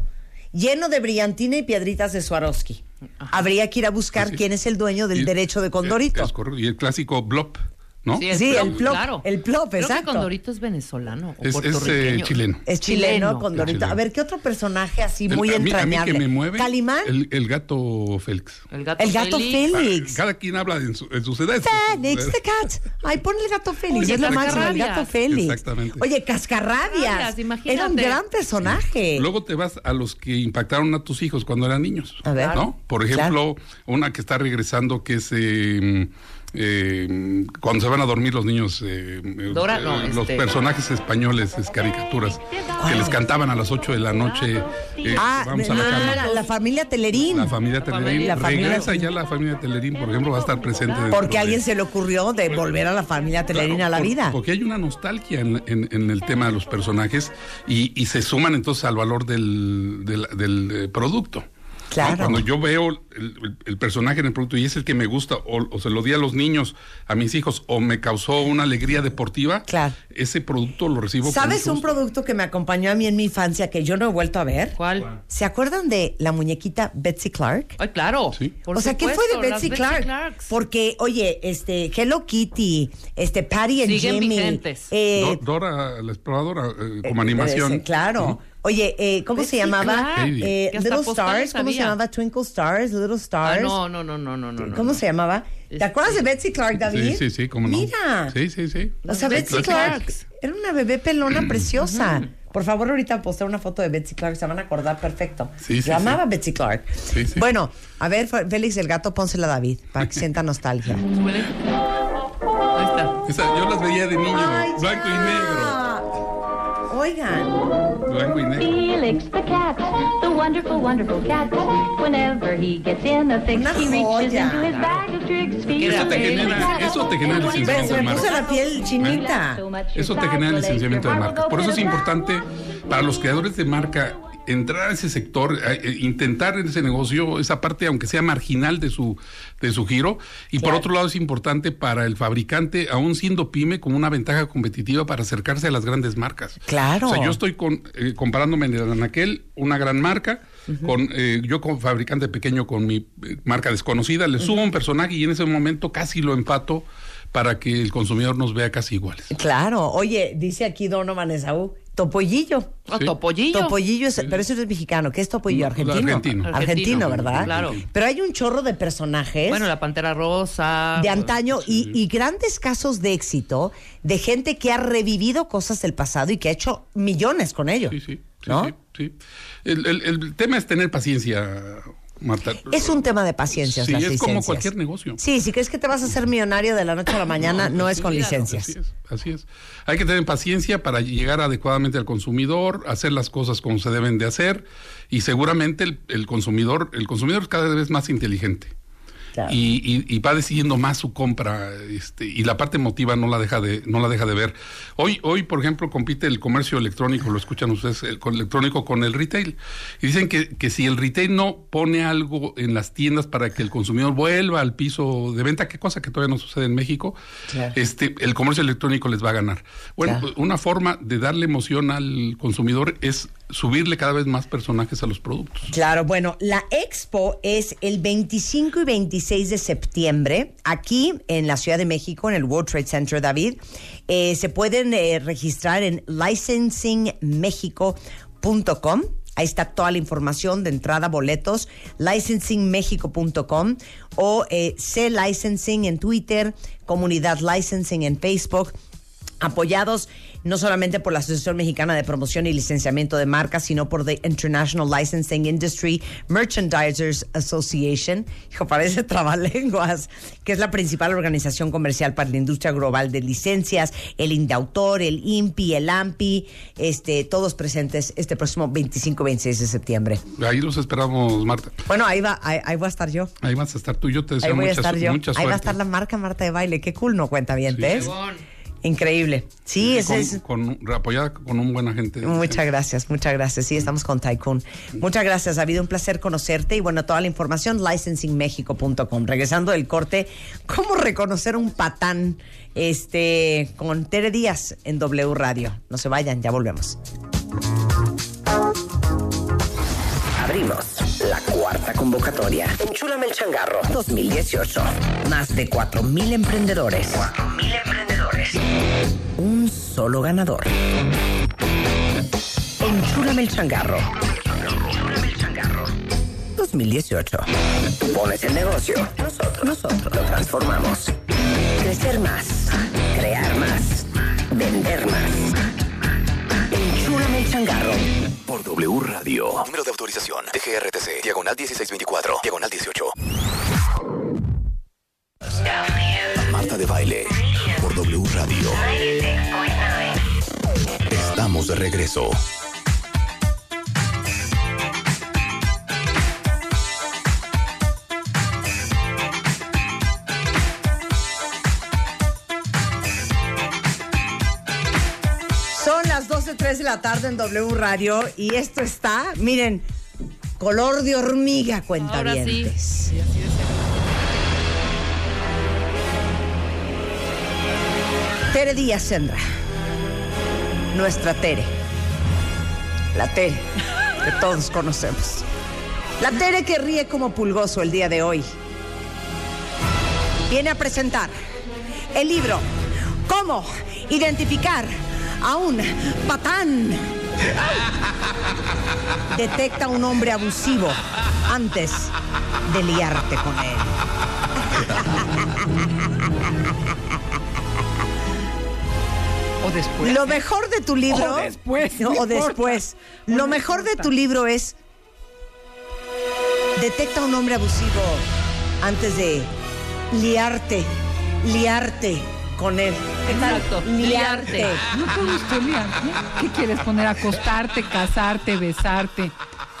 lleno de brillantina y piedritas de Swarovski. Habría que ir a buscar Así es. quién es el dueño del Y- derecho de Condorito. Es correcto. Y el clásico Blop ¿no? Sí, el Sí, plop, el plop, claro. el plop, Creo exacto. que Condorito es venezolano o Es- es, eh, chileno. Es chileno, Chileno. con Dorito. Chileno. A ver, ¿qué otro personaje así El- muy a mí- entrañable? A mí que me mueve. ¿Calimán? El, el gato Félix. El gato, El gato Félix. Félix. Cada quien habla en, su, en sus edades. Félix the cat. Ay, pon el gato Félix. Oye, es lo máximo, el gato Félix. Exactamente. Oye, Cascarrabias. Era un gran personaje. Luego te vas a los que impactaron a tus hijos cuando eran niños. A ver. ¿no? Por ejemplo, una que está regresando que es eh, eh, cuando se van a dormir los niños, eh, Dora, eh, no, los este- personajes españoles, es caricaturas, que les cantaban a las 8 de la noche. eh, ah, vamos a la cama. la familia Telerín. La familia Telerín. La familia- Regresa ya la familia Telerín, por ejemplo, va a estar presente. Porque a alguien de- se le ocurrió de volver a la familia Telerín Claro, a la por- vida. Porque hay una nostalgia en, en- en el tema de los personajes y, y se suman entonces al valor del, del- del, eh, producto. Claro. ¿no? Cuando yo veo el, el- el personaje en el producto y es el que me gusta, o, o se lo di a los niños, a mis hijos, o me causó una alegría deportiva, Claro. ese producto lo recibo. con ¿Sabes un producto que me acompañó a mí en mi infancia que yo no he vuelto a ver? ¿Cuál? ¿Se acuerdan de la muñequita Betsy Clark? Ay, claro. Sí. Por o sea, ¿qué fue supuesto, de Betsy Clark? Clarks. Porque, oye, este, Hello Kitty, este, Patty and Siguen Jimmy. vigentes. eh, Do- Dora, la exploradora, eh, eh, como animación. ese, claro. Oye, eh, ¿cómo Betsy se llamaba? Eh, Little Stars, ¿cómo se había. llamaba? Twinkle Stars, Little Ah, Stars. no, no, no, no, no, no. no, ¿Cómo no. se llamaba? ¿Te Este- acuerdas de Betsy Clark, David? Sí, sí, sí, cómo no. Mira. Sí, sí, sí. O sea, Betsy Clark era una bebé pelona preciosa. Por favor, ahorita posté una foto de Betsy Clark, se van a acordar perfecto. Sí, sí, Yo amaba sí. Betsy Clark. Sí, sí. Bueno, a ver, Félix el gato, pónsela a David para que sienta nostalgia. Ahí está. Esa, yo las veía de niño, Ay, blanco y negro. Oigan, Blanco y negro. Felix the cat, the wonderful, wonderful cat. Whenever he gets in a fix, Una he reaches joya. into his bag of tricks. Eso Felix te genera, eso te genera licenciamiento de me puso marca. la piel chinita. Eso te genera licenciamiento de marca. Por eso es importante para los creadores de marca entrar a ese sector, eh, intentar en ese negocio, esa parte, aunque sea marginal de su, de su giro. Y por otro lado es importante para el fabricante, aún siendo pyme, como una ventaja competitiva para acercarse a las grandes marcas. Claro. O sea, yo estoy con, eh, comparándome en el Anaquel, una gran marca, con eh, yo como fabricante pequeño con mi eh, marca desconocida, le subo un personaje y en ese momento casi lo empato para que el consumidor nos vea casi iguales. Claro, oye, dice aquí Donovan Esaú, topollillo. Ah, Sí. Topollillo. Topollillo, es, pero eso es mexicano. ¿Qué es topollillo? No, Argentino. argentino. Argentino, Argentino, ¿verdad? claro. Pero hay un chorro de personajes. Bueno, la Pantera Rosa. de antaño y, y grandes casos de éxito de gente que ha revivido cosas del pasado y que ha hecho millones con ello. Sí, sí, sí, ¿No? sí, sí. El, el- el tema es tener paciencia, Es un tema de paciencia. Sí, las es como cualquier negocio. Sí, si crees que te vas a hacer millonario de la noche a la mañana, no, es con Así licencias. es, así es. Hay que tener paciencia para llegar adecuadamente al consumidor, hacer las cosas como se deben de hacer y seguramente el, el consumidor, el consumidor es cada vez más inteligente. Claro. Y, y- y va decidiendo más su compra este, y la parte emotiva no la deja de no la deja de ver hoy hoy por ejemplo compite el comercio electrónico lo escuchan ustedes el co- electrónico con el retail y dicen que, que si el retail no pone algo en las tiendas para que el consumidor vuelva al piso de venta qué cosa que todavía no sucede en México Claro. este el comercio electrónico les va a ganar bueno Claro. una forma de darle emoción al consumidor es subirle cada vez más personajes a los productos Claro, bueno, la expo es el 25 y 26 de septiembre aquí en la Ciudad de México, en el World Trade Center, David. Eh, se pueden eh, registrar en licensingmexico.com. Ahí está toda la información de entrada, boletos, licensingmexico.com o eh, C Licensing en Twitter, Comunidad Licensing en Facebook apoyados no solamente por la Asociación Mexicana de Promoción y Licenciamiento de Marcas, sino por The International Licensing Industry Merchandisers Association, hijo, parece trabalenguas, que es la principal organización comercial para la industria global de licencias, el Indautor, el INPI, el AMPI, este, todos presentes este próximo 25-26 de septiembre. ahí los esperamos Marta Bueno, ahí va, ahí, ahí voy a estar yo. Ahí vas a estar tú, yo te Ahí deseo voy a estar yo. mucha Ahí va a estar la marca Marta de Baile. Qué cool, ¿no? Cuenta bien, Sí. Increíble. Sí, ese con, es... con- apoyada con un buen agente. Muchas gracias, muchas gracias. Sí, estamos con Tycoon. Muchas gracias, ha habido un placer conocerte y bueno, toda la información licensingmexico.com. Regresando del corte, ¿cómo reconocer un patán este con Tere Díaz en W Radio? No se vayan, ya volvemos. Abrimos La cuarta convocatoria. Enchúlame el changarro 2018. Más de 4.000 emprendedores. 4.000 emprendedores. Un solo ganador. Enchúlame el changarro. Enchúlame el changarro 2018. Pones el negocio. Nosotros, nosotros lo transformamos. Crecer más. Crear más. Vender más. Changarro. Por W Radio. Número de autorización. DGRTC. Diagonal 1624. Diagonal 18. Marta de Baile. Por W Radio. Estamos de regreso. Las 12.03 de la tarde en W Radio y esto está, miren, color de hormiga, cuenta Ahora sí. Tere Díaz Sendra. Nuestra Tere. La Tere que todos conocemos. La Tere que ríe como pulgoso el día de hoy. Viene a presentar el libro Cómo identificar a un patán. Detecta un hombre abusivo antes de liarte con él. O después. Lo mejor de tu libro. O después, No, o después. Lo me mejor de tu libro es. Detecta un hombre abusivo antes de liarte. Liarte con él. Exacto. Liarte. No te gustó liarte. ¿Qué quieres poner? Acostarte, casarte, besarte.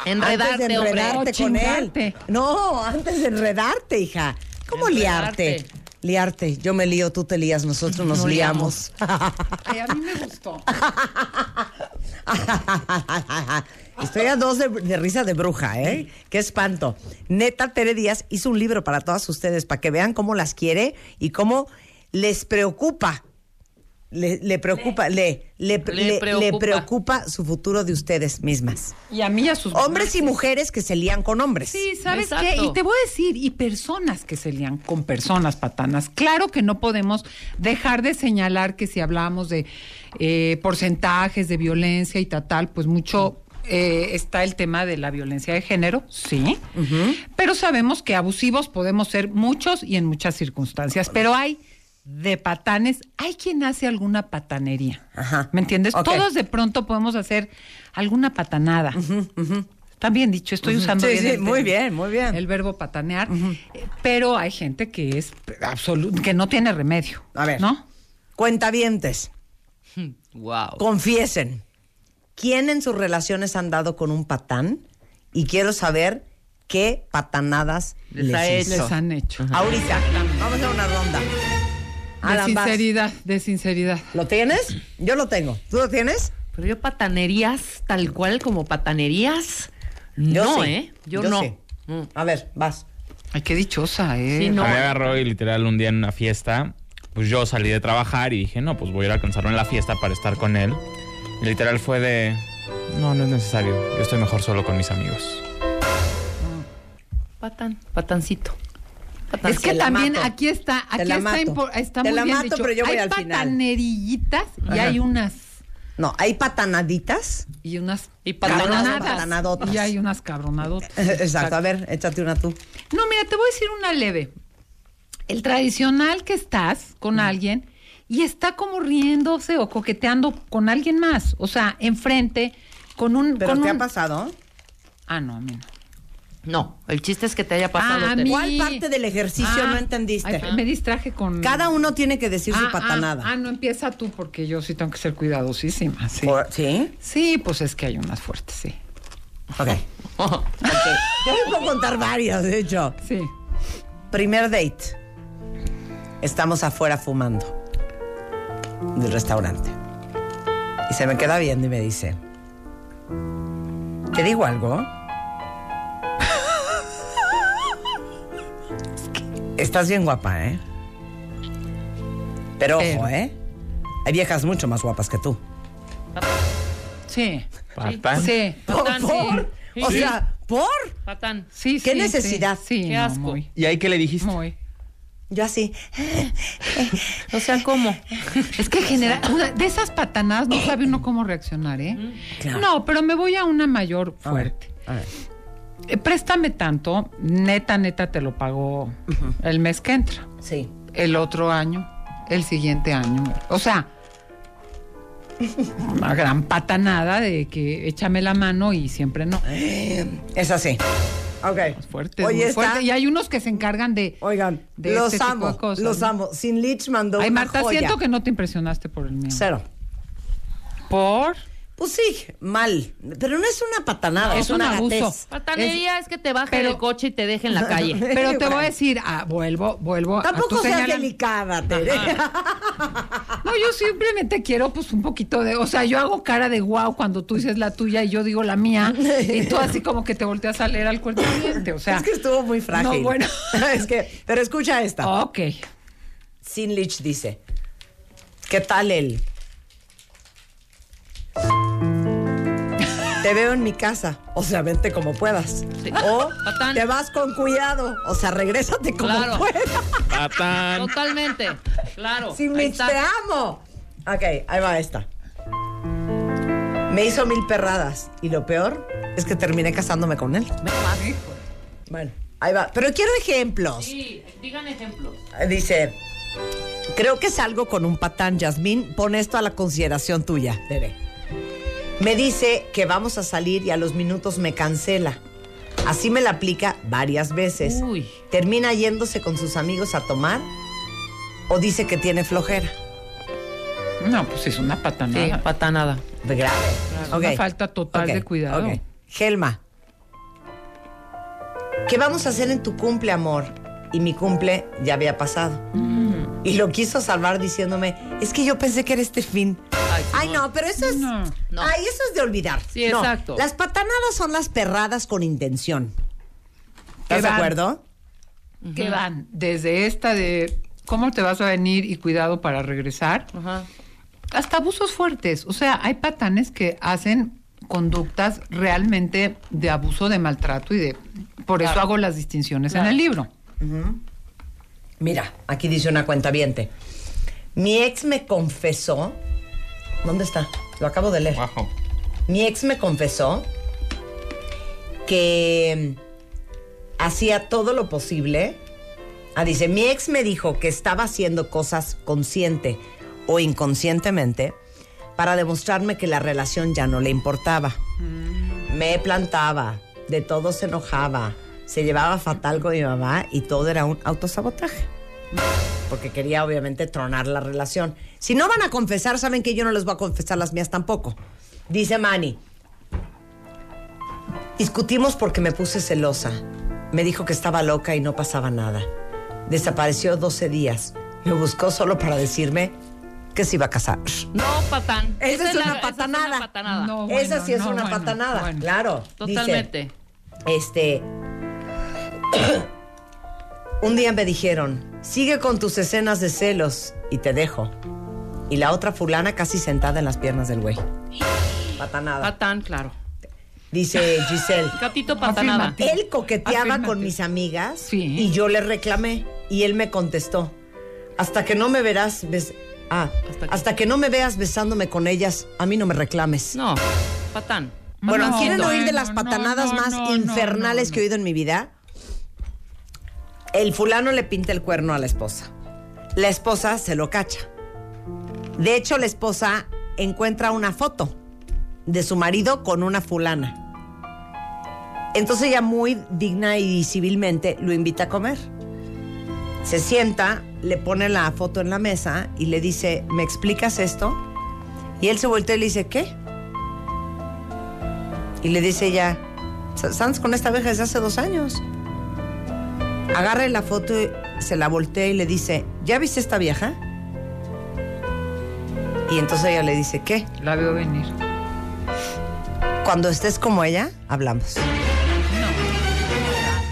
antes de enredarte con él. No, antes de enredarte, hija. ¿Cómo Enredarte. liarte? Liarte. Yo me lío, tú te lías, nosotros nos liamos. Ay, a mí me gustó. Estoy a dos de, de risa de bruja, ¿eh? Qué espanto. Neta, Tere Díaz hizo un libro para todas ustedes, para que vean cómo las quiere y cómo les preocupa. Le, le preocupa, le, le, Le le- le preocupa. preocupa su futuro de ustedes mismas. Y a mí y a sus Hombres y mujeres que se lían con hombres. Sí, ¿sabes Exacto. qué? Y te voy a decir, y personas que se lían con personas patanas. Claro que no podemos dejar de señalar que si hablamos de eh, porcentajes de violencia y tal, tal, pues mucho eh, está el tema de la violencia de género, sí. Pero sabemos que abusivos podemos ser muchos y en muchas circunstancias. Pero hay de patanes, hay quien hace alguna patanería. Ajá. ¿Me entiendes? Todos de pronto podemos hacer alguna patanada. Está bien dicho, estoy usando Sí, bien sí, el muy verbo- bien, muy bien. El verbo patanear, Eh, pero hay gente que es absoluto, que no tiene remedio. A ver. ¿no? Cuentavientes, Wow. confiesen. ¿Quién en sus relaciones han dado con un patán? Y quiero saber qué patanadas Les les, ha hizo. Les han hecho. Ahorita, vamos a hacer una ronda. De Alan, vas. sinceridad, de sinceridad. ¿Lo tienes? Yo lo tengo. ¿Tú lo tienes? Pero yo patanerías, tal cual como patanerías. Yo no, sí. ¿eh? Yo, no. sí. A ver, vas. Ay, qué dichosa, ¿eh? Sí, no. Me agarró y literal un día en una fiesta, pues yo salí de trabajar y dije, no, pues voy a ir a alcanzarlo en la fiesta para estar con él. Y literal fue de, no, no es necesario, yo estoy mejor solo con mis amigos. Patán, patancito. Es que también mato. aquí está, aquí está, mato. está muy bien mato, dicho. pero yo voy hay al final. patanerillitas y Ajá. hay unas No, hay patanaditas. y unas Y patanadas. patanadotas. y hay unas cabronadotas. Exacto. A ver, échate una tú. No, mira, te voy a decir una leve. El tradicional que estás con alguien y está como riéndose o coqueteando con alguien más. O sea, enfrente, con un. ¿Pero con te un- ha pasado? Ah, no, a mí no. No, el chiste es que te haya pasado. Ah, a Tere. mí- ¿Cuál parte del ejercicio Ah, no entendiste? ay, me distraje con. Cada uno tiene que decir su Ah, ah, patanada. Ah, no empieza tú porque yo sí tengo que ser cuidadosísima. Sí. Por- ¿Sí? Sí, pues es que hay unas fuertes, sí. Ok. Yo les puedo contar varias, de hecho. Sí. Primer date. Estamos afuera fumando del restaurante. Y se me queda viendo y me dice, ¿te digo algo? Estás bien guapa, ¿eh? Pero ojo, ¿eh? Hay viejas mucho más guapas que tú. Sí. ¿Patán? Sí. ¿Por? Patán, por? sí. O Sí. sea, ¿por? Patán. Sí, ¿Qué sí, necesidad? Sí, sí, Qué no, asco. muy, ¿Y ahí qué le dijiste? muy. Yo así. O sea, ¿cómo? Es que genera una- de esas patanadas no sabe uno cómo reaccionar, ¿eh? Claro. No, pero me voy a una mayor fuerte. Eh, préstame tanto, neta, neta te lo pago el mes que entra, Sí. el otro año, el siguiente año. O sea, una gran patanada de que échame la mano y siempre no. Es así. Ok. Fuerte, muy está- fuerte. Y hay unos que se encargan de. Oigan, de los este tipo amo, de cosas, los ¿no? amo. Sin Lich mandó Ay, una Marta, joya. siento que no te impresionaste por el mío. Cero. ¿Por? Pues sí, mal. Pero no es una patanada, Es es, una un abuso. gatez. Patanería es, que te baje Pero- del coche y te deje en la calle. Pero te voy a decir, ah, vuelvo, vuelvo a Tampoco tu seas señalan- delicada, Tere. No, yo simplemente quiero pues un poquito de, o sea, yo hago cara de wow cuando tú dices la tuya y yo digo la mía y tú así como que te volteas a leer al cuerpo o sea. es que estuvo muy frágil. No, bueno. es que, pero escucha esta. Ok. Sin Lich dice, ¿qué tal el? Te veo en mi casa, o sea, vente como puedas. Sí. O Patán. te vas con cuidado, o sea, regrésate como Claro. puedas. Patán. Totalmente. Claro. Sin Ahí Lich, está. te amo. Ok, ahí va esta. Me hizo mil perradas y lo peor es que terminé casándome con él. Más. Bueno, ahí va. Pero quiero ejemplos. Sí, digan ejemplos. Dice, creo que salgo con un patán, Yasmín. Pon esto a la consideración tuya, Tere. Me dice que vamos a salir y a los minutos me cancela. Así me la aplica varias veces. Uy. Termina yéndose con sus amigos a tomar o dice que tiene flojera. No, pues es una Sí, patanada. patanada. De grave. Es una falta total de cuidado. ok. Gelma, ¿qué vamos a hacer en tu cumple, amor? Y mi cumple ya había pasado. Mm. Y lo quiso salvar diciéndome, es que yo pensé que era este fin. Ay, Ay, no, pero eso es. No. No. Ay, eso es de olvidar. Sí, No, exacto. Las patanadas son las perradas con intención. ¿Estás de acuerdo? Que van desde esta de cómo te vas a venir y cuidado para regresar, Ajá. hasta abusos fuertes. O sea, hay patanes que hacen conductas realmente de abuso, de maltrato y de... Por eso hago las distinciones Claro. en el libro. Mira, aquí dice una cuenta Mi ex me confesó. ¿Dónde está? Lo acabo de leer. Mi ex me confesó que mm, hacía todo lo posible. Ah, dice, mi ex me dijo que estaba haciendo cosas consciente o inconscientemente para demostrarme que la relación ya no le importaba. Me plantaba, de todo se enojaba, se llevaba fatal con mi mamá y todo era un autosabotaje. Porque quería obviamente tronar la relación. Si no van a confesar, saben que yo no les voy a confesar las mías tampoco. Dice Manny, discutimos porque me puse celosa. Me dijo que estaba loca y no pasaba nada. Desapareció 12 días. Me buscó solo para decirme que se iba a casar. No, patán. Esa es la- una patanada. patanada. No, Esa bueno, sí es no, una bueno, patanada, bueno. claro. Dice, Totalmente. este. un día me dijeron: sigue con tus escenas de celos y te dejo. Y la otra fulana casi sentada en las piernas del güey. Patanada. Patán, claro. Dice Giselle. Gatito patanada. Él coqueteaba con mis amigas Sí. y yo le reclamé y él me contestó, hasta que no me verás, bes- ah, ¿Hasta que no me veas besándome con ellas, a mí no me reclames. No, patán. Bueno, No, ¿quieren oír de las no, patanadas no, más no, no, infernales no, que he oído en mi vida? El fulano le pinta el cuerno a la esposa. La esposa se lo cacha. De hecho, la esposa encuentra una foto de su marido con una fulana. Entonces ella muy digna y civilmente lo invita a comer. Se sienta, le pone la foto en la mesa y le dice, ¿me explicas esto? Y él se voltea y le dice, ¿qué? Y le dice ella, ¿estás con esta vieja desde hace dos años? Agarra la foto, se la voltea y le dice, ¿ya viste esta vieja? Y entonces ella le dice, ¿qué? La veo venir. Cuando estés como ella, hablamos.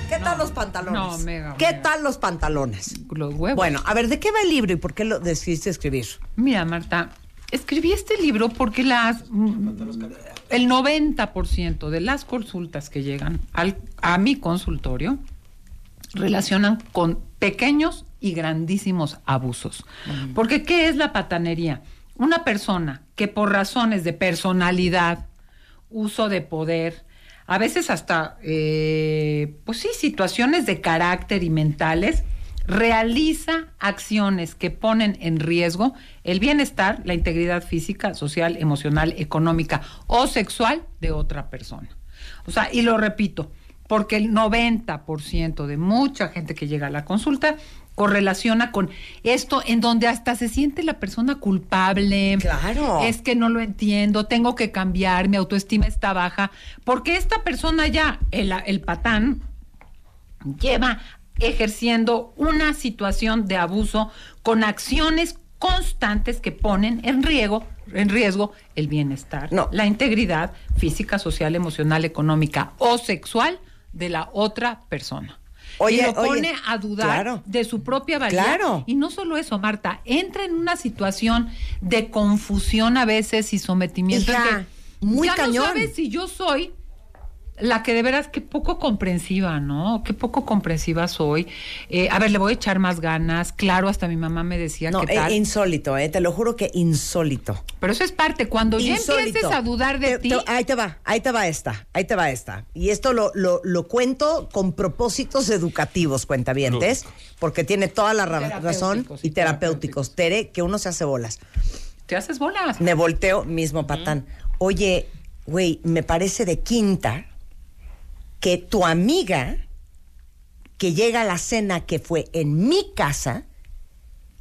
¿Qué tal los pantalones? No, mega, ¿Qué mega. tal los pantalones? Los huevos. Bueno, a ver, ¿de qué va el libro y por qué lo decidiste escribir? Mira, Marta, escribí este libro porque las... el 90% de las consultas que llegan al, a mi consultorio relacionan con pequeños y grandísimos abusos. Porque ¿qué es la patanería? Una persona que por razones de personalidad, uso de poder, a veces hasta, eh, pues sí, situaciones de carácter y mentales, realiza acciones que ponen en riesgo el bienestar, la integridad física, social, emocional, económica o sexual de otra persona. O sea, y lo repito, porque el 90% de mucha gente que llega a la consulta correlaciona con esto en donde hasta se siente la persona culpable. Claro. Es que no lo entiendo, tengo que cambiar, mi autoestima está baja, porque esta persona ya, el, el patán, lleva ejerciendo una situación de abuso con acciones constantes que ponen en riesgo, en riesgo el bienestar, la integridad física, social, emocional, económica o sexual de la otra persona. Oye, y lo oye, pone a dudar claro. de su propia valía. Claro. Y no solo eso, Marta, entra en una situación de confusión a veces y sometimiento. Hija, que muy ya cañón. no sabes si yo soy la que de veras, qué poco comprensiva, ¿no? Qué poco comprensiva soy. Eh, a ver, le voy a echar más ganas. Claro, hasta mi mamá me decía No, que eh, tal. insólito, eh, te lo juro que insólito. Pero eso es parte. Cuando ya empieces a dudar de ti. ahí te va, ahí te va esta, ahí te va esta. Y esto lo, lo, lo cuento con propósitos educativos, cuentavientes, porque tiene toda la ra- razón y y terapéuticos. Tere, que uno se hace bolas. Te haces bolas. Me volteo, mismo patán. Oye, güey, me parece de quinta que tu amiga que llega a la cena que fue en mi casa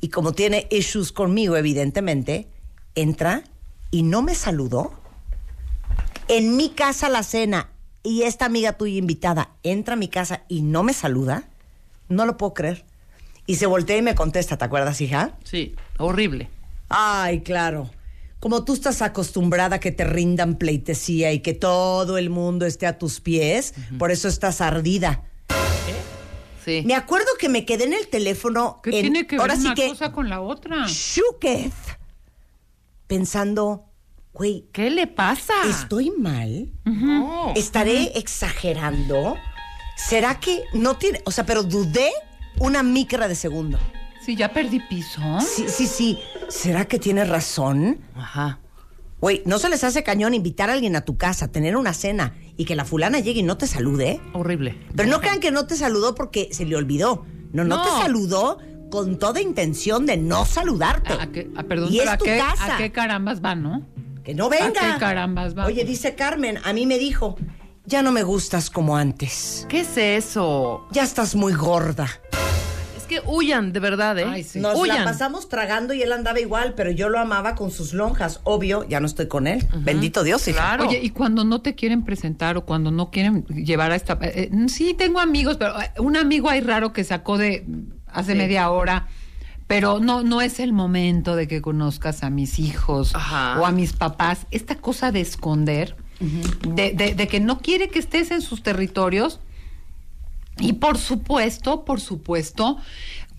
y como tiene issues conmigo, evidentemente, entra y no me saludó. En mi casa la cena y esta amiga tuya invitada entra a mi casa y no me saluda. No lo puedo creer. Y se voltea y me contesta, ¿te acuerdas, hija? Sí, horrible. Ay, claro. Como tú estás acostumbrada a que te rindan pleitesía y que todo el mundo esté a tus pies, por eso estás ardida. Sí. Me acuerdo que me quedé en el teléfono. ¿Qué en- tiene que ver ahora sí una que cosa con la otra? Shúquez, pensando, güey, ¿Qué le pasa? ¿estoy mal? No. ¿Estaré exagerando? ¿Será que no tiene, o sea, pero dudé una micra de segundo? Sí, ya perdí piso. Sí, sí, sí. ¿Será que tiene razón? Ajá. Güey, ¿no se les hace cañón invitar a alguien a tu casa, tener una cena y que la fulana llegue y no te salude? Horrible. Pero no crean que no te saludó porque se le olvidó. No, no, No. te saludó con toda intención de no saludarte. ¿A qué, ah, perdón, y pero es ¿a tu qué, casa. ¿a qué carambas van, no? Que no venga. ¿A qué carambas va? Oye, dice Carmen, a mí me dijo, ya no me gustas como antes. ¿Qué es eso? Ya estás muy gorda. Que huyan, de verdad, ¿eh? Ay, sí. Nos huyan. la pasamos tragando y él andaba igual, pero yo lo amaba con sus lonjas. Obvio, ya no estoy con él. Bendito Dios, hija. Claro. Oye, y cuando no te quieren presentar o cuando no quieren llevar a esta... eh, eh, sí, tengo amigos, pero eh, un amigo ahí raro que sacó de hace Sí. media hora, pero no, no es el momento de que conozcas a mis hijos Ajá. o a mis papás. Esta cosa de esconder, de, de- de que no quiere que estés en sus territorios. Y por supuesto, por supuesto,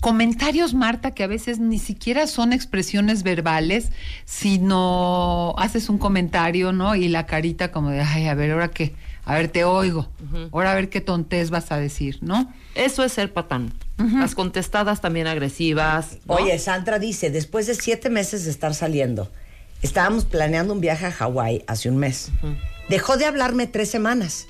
comentarios, Marta, que a veces ni siquiera son expresiones verbales, sino haces un comentario, ¿no? Y la carita como de, ay, a ver, ahora qué, a ver, te oigo, ahora a ver qué tontés vas a decir, ¿no? Eso es ser patán. Las contestadas también agresivas. ¿no? Oye, Sandra dice, después de siete meses de estar saliendo, estábamos planeando un viaje a Hawái hace un mes. Dejó de hablarme tres semanas.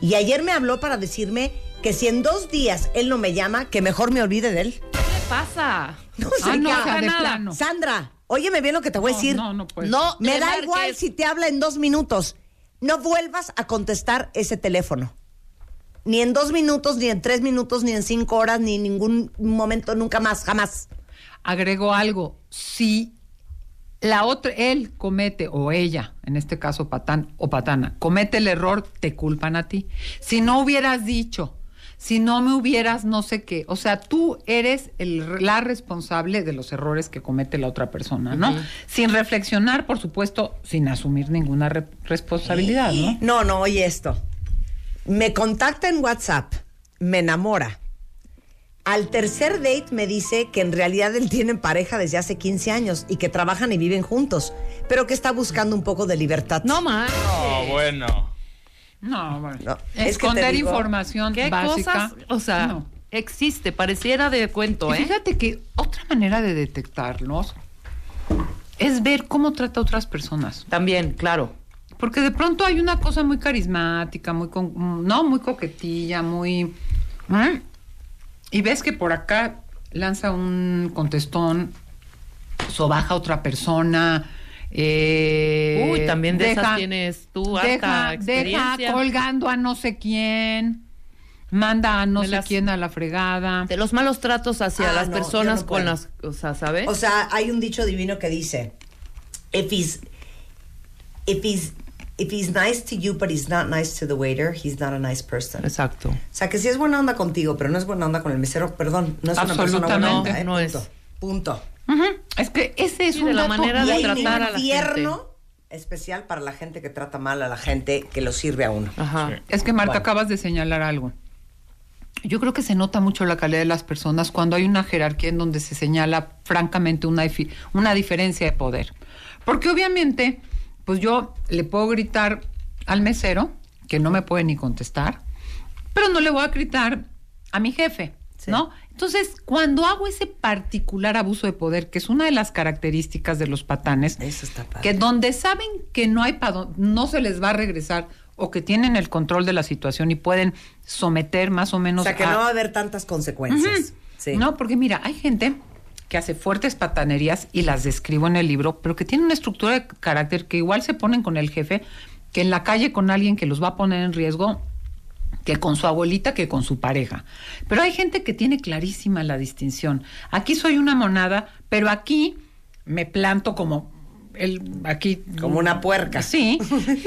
Y ayer me habló para decirme que si en dos días él no me llama, que mejor me olvide de él. ¿qué le pasa? No Ah, sé no, qué o sea, nada. plano. Sandra, óyeme bien lo que te voy a decir. no, no puede No, me da marques. igual si te habla en dos minutos. No vuelvas a contestar ese teléfono. Ni en dos minutos, ni en tres minutos, ni en cinco horas, ni en ningún momento, nunca más, jamás. Agrego algo, si la otra, él comete, o ella, en este caso patán o patana, comete el error, te culpan a ti. Si no hubieras dicho, si no me hubieras no sé qué, o sea, tú eres el- la responsable de los errores que comete la otra persona, ¿no? Sin reflexionar, por supuesto, sin asumir ninguna re- responsabilidad, ¿no? No, no, oye esto. Me contacta en WhatsApp, me enamora. Al tercer date me dice que en realidad él tiene pareja desde hace 15 años y que trabajan y viven juntos, pero que está buscando un poco de libertad. No más. No, bueno. No, bueno. No, es que Esconder digo- información ¿Qué básica. cosas? O sea, No. existe, pareciera de cuento, Y ¿eh? fíjate que otra manera de detectarlos es ver cómo trata a otras personas. También, claro. Porque de pronto hay una cosa muy carismática, muy con- no, muy coquetilla, muy ¿eh? Y ves que por acá lanza un contestón, sobaja a otra persona. eh, Uy, también de esas tienes tú deja, experiencia. deja colgando a no sé quién, manda a no De sé las- quién a la fregada. De los malos tratos hacia Ah, las no, personas no con las, o sea, ¿sabes? O sea, hay un dicho divino que dice, if he's, if he's, if he's nice to you but he's not nice to the waiter, he's not a nice person. Exacto. O sea, que si es buena onda contigo, pero no es buena onda con el mesero, perdón, no es una persona buena Absolutamente. onda, ¿eh? No Punto. es. Punto. Ujú. Es que ese es Sí, un de la dato manera Y de hay tratar un a la infierno especial para la gente que trata mal a la gente que lo sirve a uno. Ajá. Es que, Marta, Bueno. acabas de señalar algo. Yo creo que se nota mucho la calidad de las personas cuando hay una jerarquía en donde se señala francamente una, una diferencia de poder. Porque obviamente, pues yo le puedo gritar al mesero, que no me puede ni contestar, pero no le voy a gritar a mi jefe, Sí. ¿no? Entonces, cuando hago ese particular abuso de poder, que es una de las características de los patanes, Eso está padre. que donde saben que no hay no se les va a regresar o que tienen el control de la situación y pueden someter más o o menos sea, que a- no va a haber tantas consecuencias. Sí. no, porque mira, hay gente que hace fuertes patanerías y las describo en el libro, pero que tiene una estructura de carácter que igual se ponen con el jefe, que en la calle con alguien que los va a poner en riesgo, que con su abuelita, que con su pareja. Pero hay gente que tiene clarísima la distinción. Aquí soy una monada, pero aquí me planto como el aquí Como una puerca. Sí,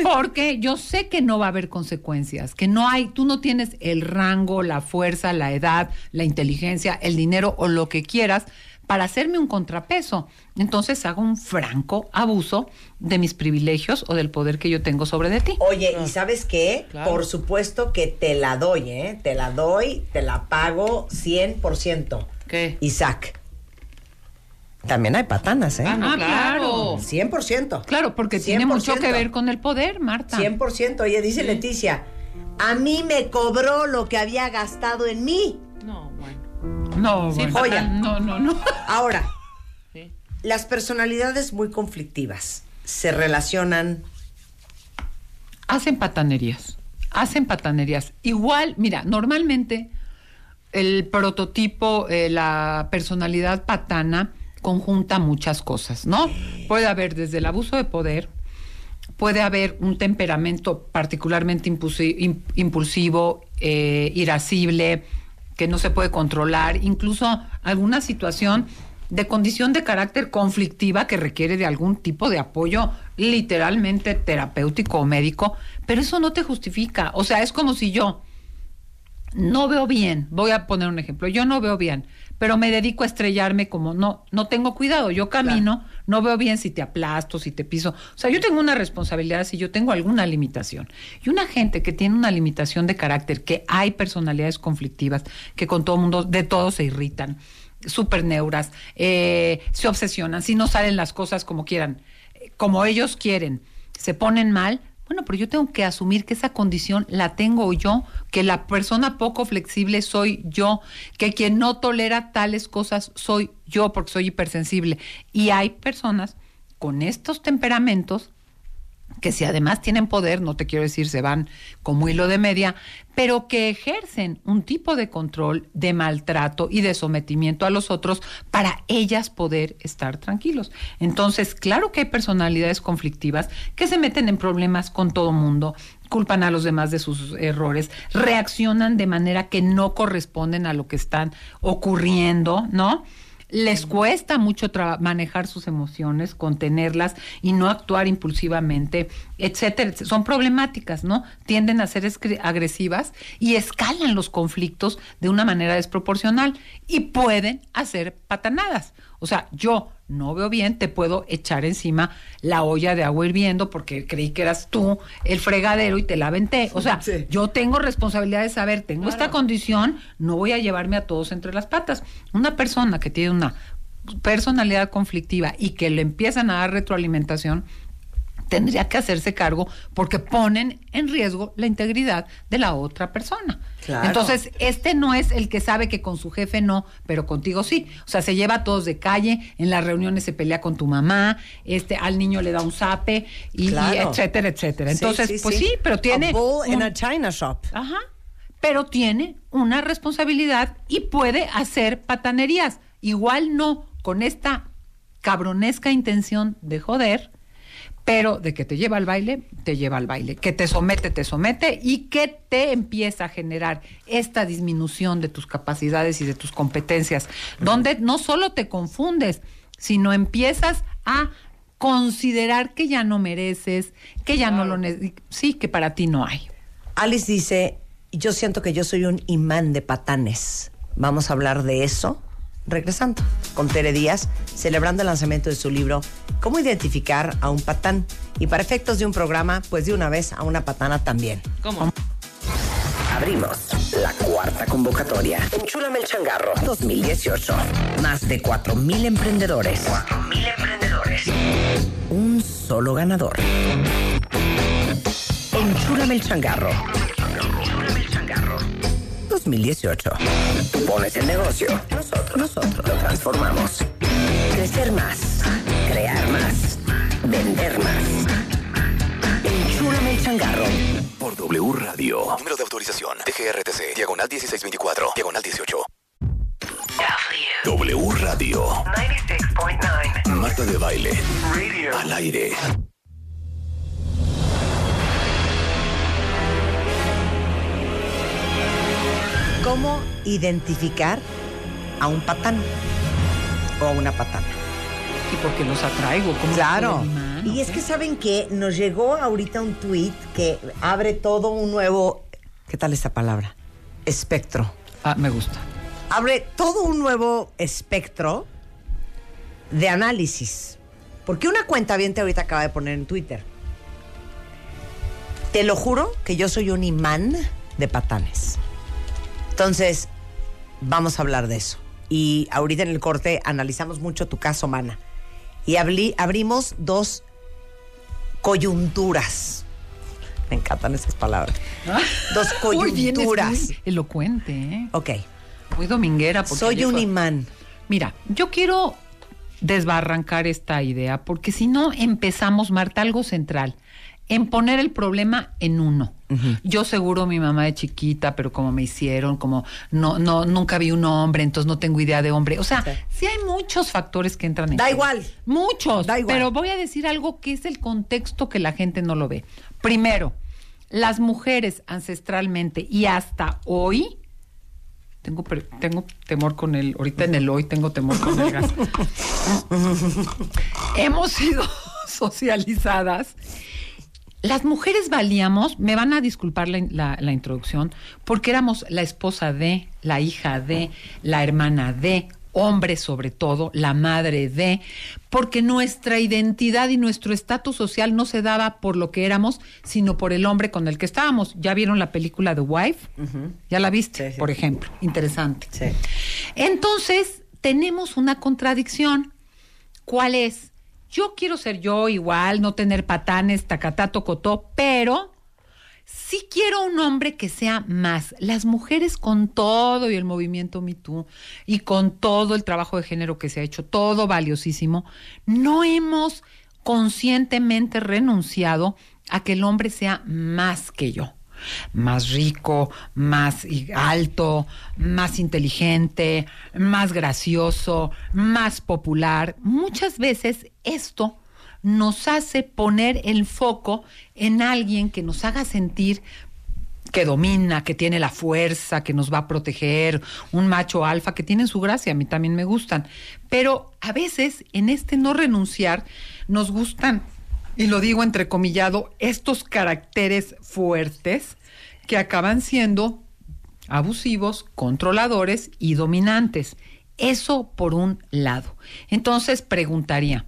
porque yo sé que no va a haber consecuencias, que no hay, tú no tienes el rango, la fuerza, la edad, la inteligencia, el dinero o lo que quieras para hacerme un contrapeso. Entonces hago un franco abuso de mis privilegios o del poder que yo tengo sobre de ti. Oye, ¿y sabes qué? Claro. Por supuesto que te la doy, ¿eh? Te la doy, te la pago 100%. ¿Qué? Isaac. También hay patanas, ¿eh? Ah, no, Ah, claro. 100%. Claro, porque tiene mucho 100%. que ver con el poder, Marta. 100%. Oye, dice Leticia, a mí me cobró lo que había gastado en mí. No, Sí, bueno. No, no, no. Ahora, Sí. las personalidades muy conflictivas se relacionan hacen patanerías, hacen patanerías. Igual, mira, normalmente el prototipo, eh, la personalidad patana conjunta muchas cosas, ¿no? Puede haber desde el abuso de poder, puede haber un temperamento particularmente impulsi- im- impulsivo, eh, irascible, que no se puede controlar, incluso alguna situación de condición de carácter conflictiva que requiere de algún tipo de apoyo literalmente terapéutico o médico, pero eso no te justifica. O sea, es como si yo no veo bien, voy a poner un ejemplo, yo no veo bien, pero me dedico a estrellarme como no, no tengo cuidado, yo camino, no veo bien si te aplasto, si te piso, o sea, yo tengo una responsabilidad si yo tengo alguna limitación. Y una gente que tiene una limitación de carácter, que hay personalidades conflictivas, que con todo mundo, de todo se irritan, súper neuras, eh, se obsesionan, si no salen las cosas como quieran, eh, como ellos quieren, se ponen mal, bueno, pero yo tengo que asumir que esa condición la tengo yo, que la persona poco flexible soy yo, que quien no tolera tales cosas soy yo porque soy hipersensible. Y hay personas con estos temperamentos que si además tienen poder, no te quiero decir se van como hilo de media, pero que ejercen un tipo de control, de maltrato y de sometimiento a los otros para ellas poder estar tranquilos. Entonces, claro que hay personalidades conflictivas que se meten en problemas con todo mundo, culpan a los demás de sus errores, reaccionan de manera que no corresponden a lo que están ocurriendo, ¿no? Les cuesta mucho manejar sus emociones, contenerlas y no actuar impulsivamente, etcétera. Son problemáticas, ¿no? Tienden a ser agresivas y escalan los conflictos de una manera desproporcional y pueden hacer patanadas. O sea, yo no veo bien, te puedo echar encima la olla de agua hirviendo porque creí que eras tú el fregadero y te la aventé. O sea, Sí. yo tengo responsabilidad de saber, tengo esta condición, no voy a llevarme a todos entre las patas. Una persona que tiene una personalidad conflictiva y que le empiezan a dar retroalimentación, tendría que hacerse cargo porque ponen en riesgo la integridad de la otra persona. Claro. Entonces, este no es el que sabe que con su jefe no, pero contigo sí. O sea, se lleva a todos de calle, en las reuniones se pelea con tu mamá, este al niño le da un zape y, etcétera, etcétera. Entonces, sí, pues sí. sí, pero tiene A bull in un- a china shop. Ajá. Pero tiene una responsabilidad y puede hacer patanerías. Igual no con esta cabronesca intención de joder, pero de que te lleva al baile, te lleva al baile, que te somete, te somete y que te empieza a generar esta disminución de tus capacidades y de tus competencias, donde no solo te confundes, sino empiezas a considerar que ya no mereces, que ya no lo necesitas, sí, que para ti no hay. Alice dice, yo siento que yo soy un imán de patanes. Vamos a hablar de eso regresando con Tere Díaz, celebrando el lanzamiento de su libro Cómo identificar a un patán. Y para efectos de un programa, pues de una vez a una patana también. ¿Cómo? Abrimos la cuarta convocatoria. Enchúlame el changarro 2018. Más de 4.000 emprendedores. 4.000 emprendedores. Un solo ganador. Enchúlame el changarro. Enchúlame el changarro 2018. Pones el negocio. Nosotros, nosotros lo transformamos. Crecer más. Crear más. Vender más. Enchúlame el changarro. Por W Radio. Número de autorización. DGRTC. Diagonal 1624. Diagonal 18. W Radio. 96.9. Marta de baile. Al aire. ¿Cómo identificar a un patán o a una patana? Y porque los atraigo, como Claro. Y es que saben que nos llegó ahorita un tweet que abre todo un nuevo, ¿qué tal esta palabra? Espectro. Ah, me gusta. Abre todo un nuevo espectro de análisis. Porque una cuenta bien ahorita acaba de poner en Twitter. Te lo juro que yo soy un imán de patanes. Entonces, vamos a hablar de eso. Y ahorita en el corte analizamos mucho tu caso, Mana. Y abrí- abrimos dos coyunturas. Me encantan esas palabras. Dos coyunturas. muy elocuente, ¿eh? Ok. Muy dominguera. porque Soy un imán. Mira, yo quiero desbarrancar esta idea porque si no empezamos, Marta, algo central, en poner el problema en uno. Yo seguro mi mamá de chiquita, pero como me hicieron, como no, no, nunca vi un hombre, entonces no tengo idea de hombre. O sea, sí, hay muchos factores que entran en Da juego. igual. Muchos. Da igual. Pero voy a decir algo que es el contexto que la gente no lo ve. Primero, las mujeres ancestralmente y hasta hoy tengo, tengo temor con el, ahorita en el hoy tengo temor con el gas. Hemos sido socializadas. Las mujeres valíamos, me van a disculpar la, la- la introducción, porque éramos la esposa de, la hija de, la hermana de, hombre sobre todo, la madre de, porque nuestra identidad y nuestro estatus social no se daba por lo que éramos, sino por el hombre con el que estábamos. ¿Ya vieron la película The Wife? ¿Ya la viste? Por ejemplo. Interesante. Entonces, tenemos una contradicción. ¿Cuál es? Yo quiero ser yo igual, no tener patanes, tacatá, tocotó, pero sí quiero un hombre que sea más. Las mujeres con todo y el movimiento Me Too y con todo el trabajo de género que se ha hecho, todo valiosísimo, no hemos conscientemente renunciado a que el hombre sea más que yo más rico, más alto, más inteligente, más gracioso, más popular. Muchas veces esto nos hace poner el foco en alguien que nos haga sentir que domina, que tiene la fuerza, que nos va a proteger, un macho alfa que tienen su gracia, a mí también me gustan. Pero a veces en este no renunciar nos gustan, y lo digo entrecomillado, estos caracteres fuertes que acaban siendo abusivos, controladores y dominantes. Eso por un lado. Entonces preguntaría,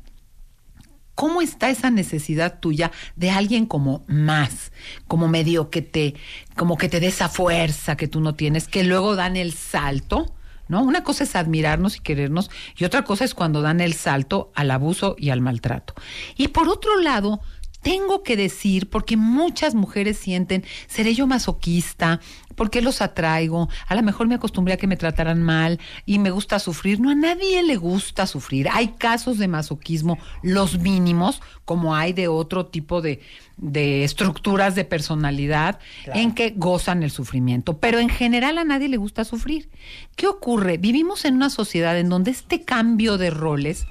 ¿Cómo está esa necesidad tuya de alguien como más, como medio que te, como que te dé esa fuerza que tú no tienes, que luego dan el salto Una cosa es admirarnos y querernos y otra cosa es cuando dan el salto al abuso y al maltrato. Y por otro lado, tengo que decir, porque muchas mujeres sienten, seré yo masoquista, ¿por qué los atraigo? A lo mejor me acostumbré a que me trataran mal y me gusta sufrir. No, a nadie le gusta sufrir. Hay casos de masoquismo, los mínimos, como hay de otro tipo de, de estructuras de personalidad en que gozan el sufrimiento. Pero en general a nadie le gusta sufrir. ¿Qué ocurre? Vivimos en una sociedad en donde este cambio de roles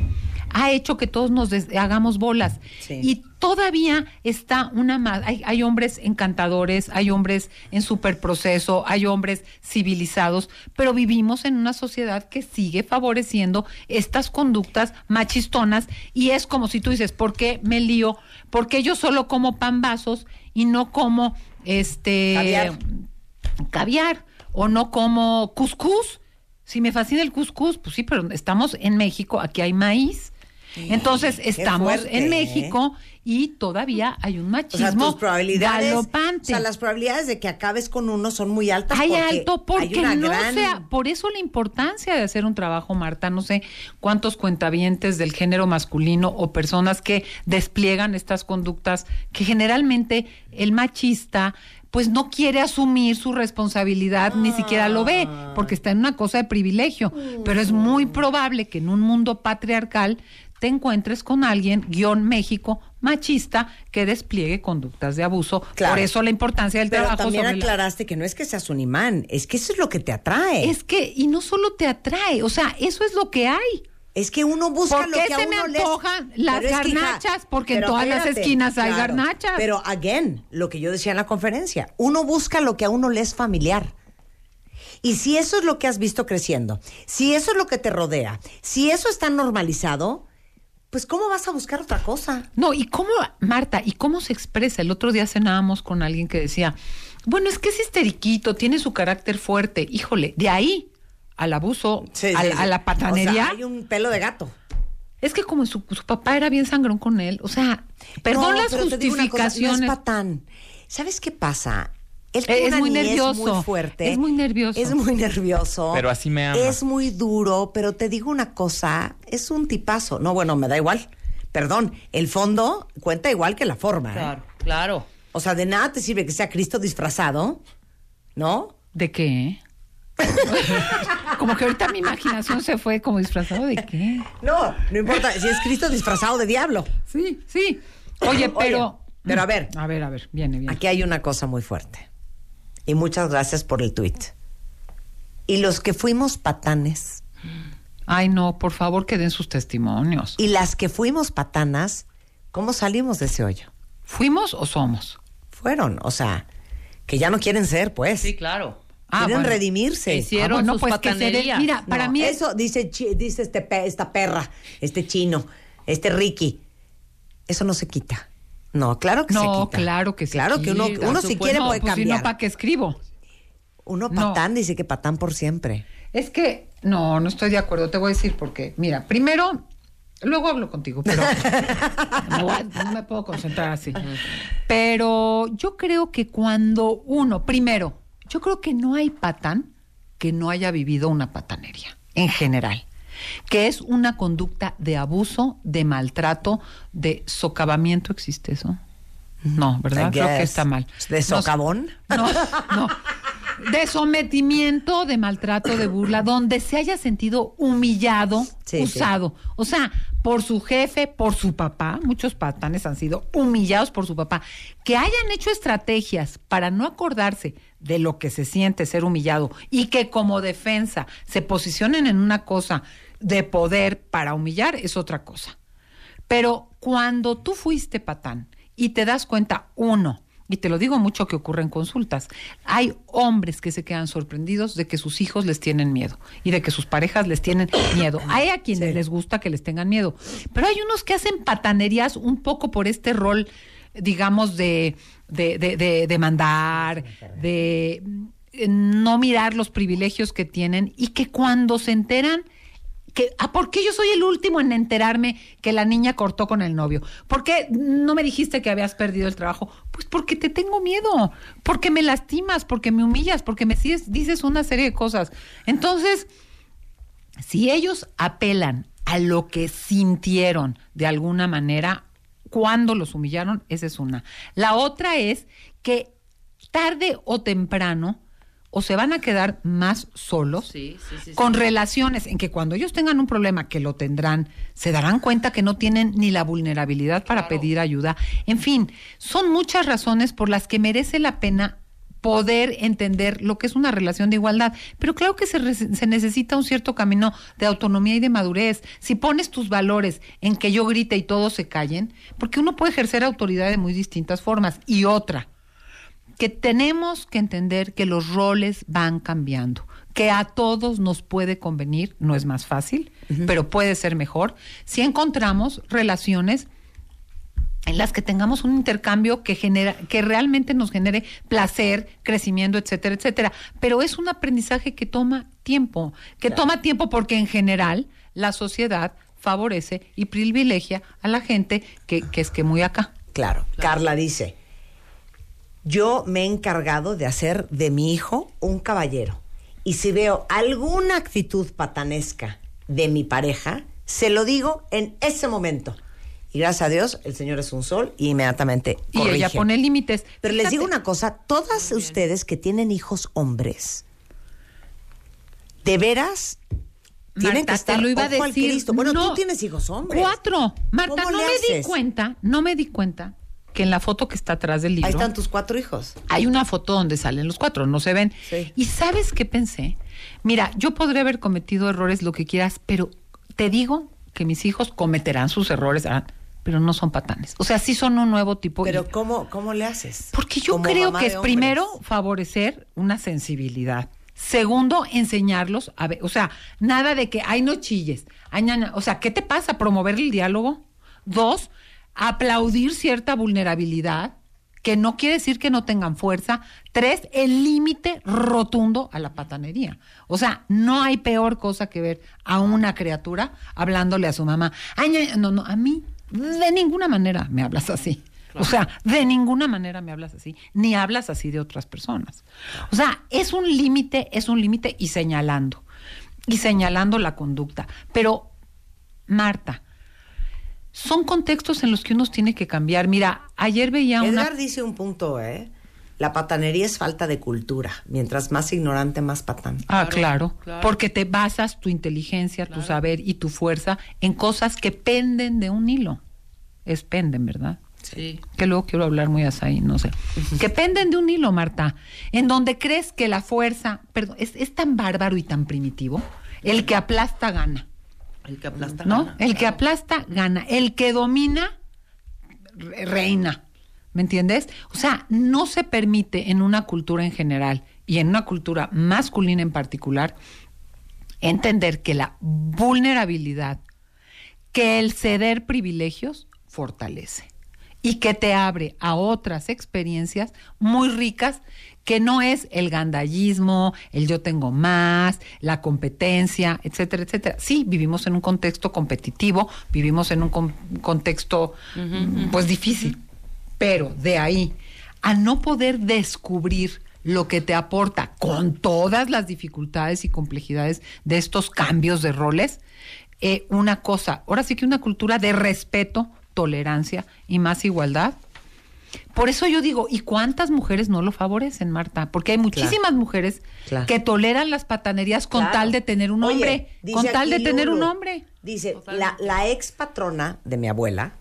ha hecho que todos nos hagamos bolas. Y todavía está una más. Hay, hay hombres encantadores, hay hombres en superproceso, hay hombres civilizados, pero vivimos en una sociedad que sigue favoreciendo estas conductas machistonas y es como si tú dices, ¿por qué me lío? ¿Por qué yo solo como pambazos y no como este Caviar. caviar o no como cuscús? Si me fascina el cuscús, pues sí, pero estamos en México, aquí hay maíz. Entonces, estamos fuerte, en ¿eh? México y todavía hay un O sea, machismo probabilidades, o galopante. sea, las probabilidades de que acabes con uno son muy altas. Hay porque alto porque no gran- sea, por eso la importancia de hacer un trabajo, Marta, no sé cuántos cuentavientes del género masculino o personas que despliegan estas conductas que generalmente el machista pues no quiere asumir su responsabilidad, ni siquiera lo ve, porque está en una cosa de privilegio, pero es muy probable que en un mundo patriarcal te encuentres con alguien, guion México, machista, que despliegue conductas de abuso. Claro. Por eso la importancia del Pero trabajo también sobre la- aclaraste que no es que seas un imán, es que eso es lo que te atrae. es que, y no solo te atrae, o sea, eso es lo que hay. Es que uno busca ¿Por lo que a se me uno les- antojan las Pero es que, hija, garnachas? Porque en todas las esquinas hay garnachas. Pero, again, lo que yo decía en la conferencia, uno busca lo que a uno le es familiar. Y si eso es lo que has visto creciendo, si eso es lo que te rodea, si eso está normalizado, pues ¿cómo vas a buscar otra cosa? No, y cómo, Marta, y cómo se expresa. El otro día cenábamos con alguien que decía, bueno, es que es histeriquito, tiene su carácter fuerte. Híjole, de ahí al abuso, Sí, a, sí, a sí. la patanería. O sea, hay un pelo de gato. Es que como su, su papá era bien sangrón con él, o sea, perdón No, las cosa, justificaciones. no es patán. ¿Sabes qué pasa? Él Eh, tiene es una muy niñez nervioso, muy fuerte. es muy nervioso. Es muy nervioso. Pero así me ama. Es muy duro, pero te digo una cosa, es un tipazo. No, bueno, me da igual. Perdón, el fondo cuenta igual que la forma. ¿eh? Claro, claro. O sea, de nada te sirve que sea Cristo disfrazado, ¿no? ¿De qué? como que ahorita mi imaginación se fue como disfrazado de qué. No, no importa si es Cristo disfrazado de diablo. Sí, sí. Oye, pero. pero a ver. A ver, a ver, viene, viene. Aquí hay una cosa muy fuerte. Y muchas gracias por el tweet. Y los que fuimos patanes Ay, no, por favor que den sus testimonios. y las que fuimos patanas, ¿cómo salimos de ese hoyo? ¿Fuimos o somos? Fueron, o sea, que ya no quieren ser, pues. Sí, claro. Ah, quieren bueno. redimirse. Hicieron Ah, bueno, sus pues que se mira, para No, mí es- eso dice chi- dice este pe- esta perra, este chino, este Ricky. Eso no se quita. No, claro que se No, quita. claro que sí. Claro que uno, uno si quiere puede pues, si cambiar. no, ¿para qué escribo? Uno No. patán dice que patán por siempre. Es que, no, no estoy de acuerdo. Te voy a decir por qué. Mira, primero, luego hablo contigo, pero no, no me puedo concentrar así. Pero yo creo que cuando uno, primero, yo creo que no hay patán que no haya vivido una patanería, en general que es una conducta de abuso, de maltrato, de socavamiento, ¿existe eso? No, ¿verdad? Creo que está mal. ¿De socavón? No, no. De sometimiento, de maltrato, de burla, donde se haya sentido humillado, Sí, usado. O sea, por su jefe, por su papá, muchos patanes han sido humillados por su papá, que hayan hecho estrategias para no acordarse de lo que se siente ser humillado y que como defensa se posicionen en una cosa de poder para humillar es otra cosa. Pero cuando tú fuiste patán y te das cuenta, uno, y te lo digo mucho que ocurre en consultas, hay hombres que se quedan sorprendidos de que sus hijos les tienen miedo y de que sus parejas les tienen miedo. Hay a quienes les gusta que les tengan miedo, pero hay unos que hacen patanerías un poco por este rol, digamos, de, de, de, de- de mandar, de eh, no mirar los privilegios que tienen y que cuando se enteran ah, ¿por qué yo soy el último en enterarme que la niña cortó con el novio? ¿Por qué no me dijiste que habías perdido el trabajo? Pues porque te tengo miedo, porque me lastimas, porque me humillas, porque me dices una serie de cosas. Entonces, Si ellos apelan a lo que sintieron de alguna manera cuando los humillaron, esa es una. La otra es que tarde o temprano o se van a quedar más solos Sí, sí, sí, con relaciones en que cuando ellos tengan un problema, que lo tendrán, se darán cuenta que no tienen ni la vulnerabilidad para pedir ayuda. En fin, son muchas razones por las que merece la pena poder entender lo que es una relación de igualdad. Pero claro que se, se necesita un cierto camino de autonomía y de madurez. Si pones tus valores en que yo grite y todos se callen, porque uno puede ejercer autoridad de muy distintas formas. Y otra, que tenemos que entender que los roles van cambiando, que a todos nos puede convenir, no es más fácil, pero puede ser mejor si encontramos relaciones en las que tengamos un intercambio que genera que realmente nos genere placer, crecimiento, etcétera, etcétera, pero es un aprendizaje que toma tiempo, que toma tiempo porque en general la sociedad favorece y privilegia a la gente que, que es que muy acá. Claro. Carla dice, yo me he encargado de hacer de mi hijo un caballero. Y si veo alguna actitud patanesca de mi pareja, se lo digo en ese momento. Y gracias a Dios, el Señor es un sol y inmediatamente Y ella corrige. pone límites. Pero les digo una cosa, todas ustedes que tienen hijos hombres, de veras tienen que estar te lo iba a decir. Cristo. Bueno, No, tú tienes hijos hombres. Cuatro. Marta, ¿Cómo no me di cuenta, no me di cuenta que en la foto que está atrás del libro Ahí están tus cuatro hijos. hay una foto donde salen los cuatro, no se ven. Sí. ¿Y sabes qué pensé? Mira, yo podré haber cometido errores, lo que quieras, pero te digo que mis hijos cometerán sus errores, ah, pero no son patanes. O sea, sí son un nuevo tipo. Pero y- ¿cómo, cómo le haces? porque yo Como creo que es primero favorecer una sensibilidad. Segundo, enseñarlos a ver, o sea, nada de que, ay, no chilles. Ay. O sea, ¿qué te pasa? Promover el diálogo. Dos, aplaudir cierta vulnerabilidad, que no quiere decir que no tengan fuerza. Tres, el límite rotundo a la patanería. O sea, no hay peor cosa que ver a una criatura hablándole a su mamá. Ay, ña, ña". no, no, a mí de ninguna manera me hablas así. O sea, de ninguna manera me hablas así, ni hablas así de otras personas. O sea, es un límite, es un límite y señalando, y señalando la conducta. Pero, Marta, son contextos en los que uno tiene que cambiar. Mira, ayer veía una... Edgar dice un punto, ¿eh? La patanería es falta de cultura. Mientras más ignorante, más patán. Ah, claro, claro. porque te basas tu inteligencia, tu saber y tu fuerza en cosas que penden de un hilo. Es penden, ¿verdad? Sí. que luego quiero hablar muy así, no sé, que penden de un hilo, Marta, en donde crees que la fuerza, perdón, es, es tan bárbaro y tan primitivo, el que aplasta gana, El que aplasta ¿no? gana, el que aplasta gana, el que domina re- reina, ¿me entiendes? O sea, no se permite en una cultura en general y en una cultura masculina en particular entender que la vulnerabilidad, que el ceder privilegios fortalece y que te abre a otras experiencias muy ricas que no es el gandallismo, el yo tengo más, la competencia, etcétera, etcétera. Sí, vivimos en un contexto competitivo, vivimos en un con- contexto mm, pues difícil, pero de ahí a no poder descubrir lo que te aporta con todas las dificultades y complejidades de estos cambios de roles, eh, una cosa, ahora sí que una cultura de respeto, tolerancia y más igualdad. Por eso yo digo, ¿y cuántas mujeres no lo favorecen, Marta? Porque hay muchísimas mujeres Claro. que toleran las patanerías con Claro. tal de tener un Oye, hombre, dice con tal de tener un hombre. Dice, la, la ex patrona de mi abuela,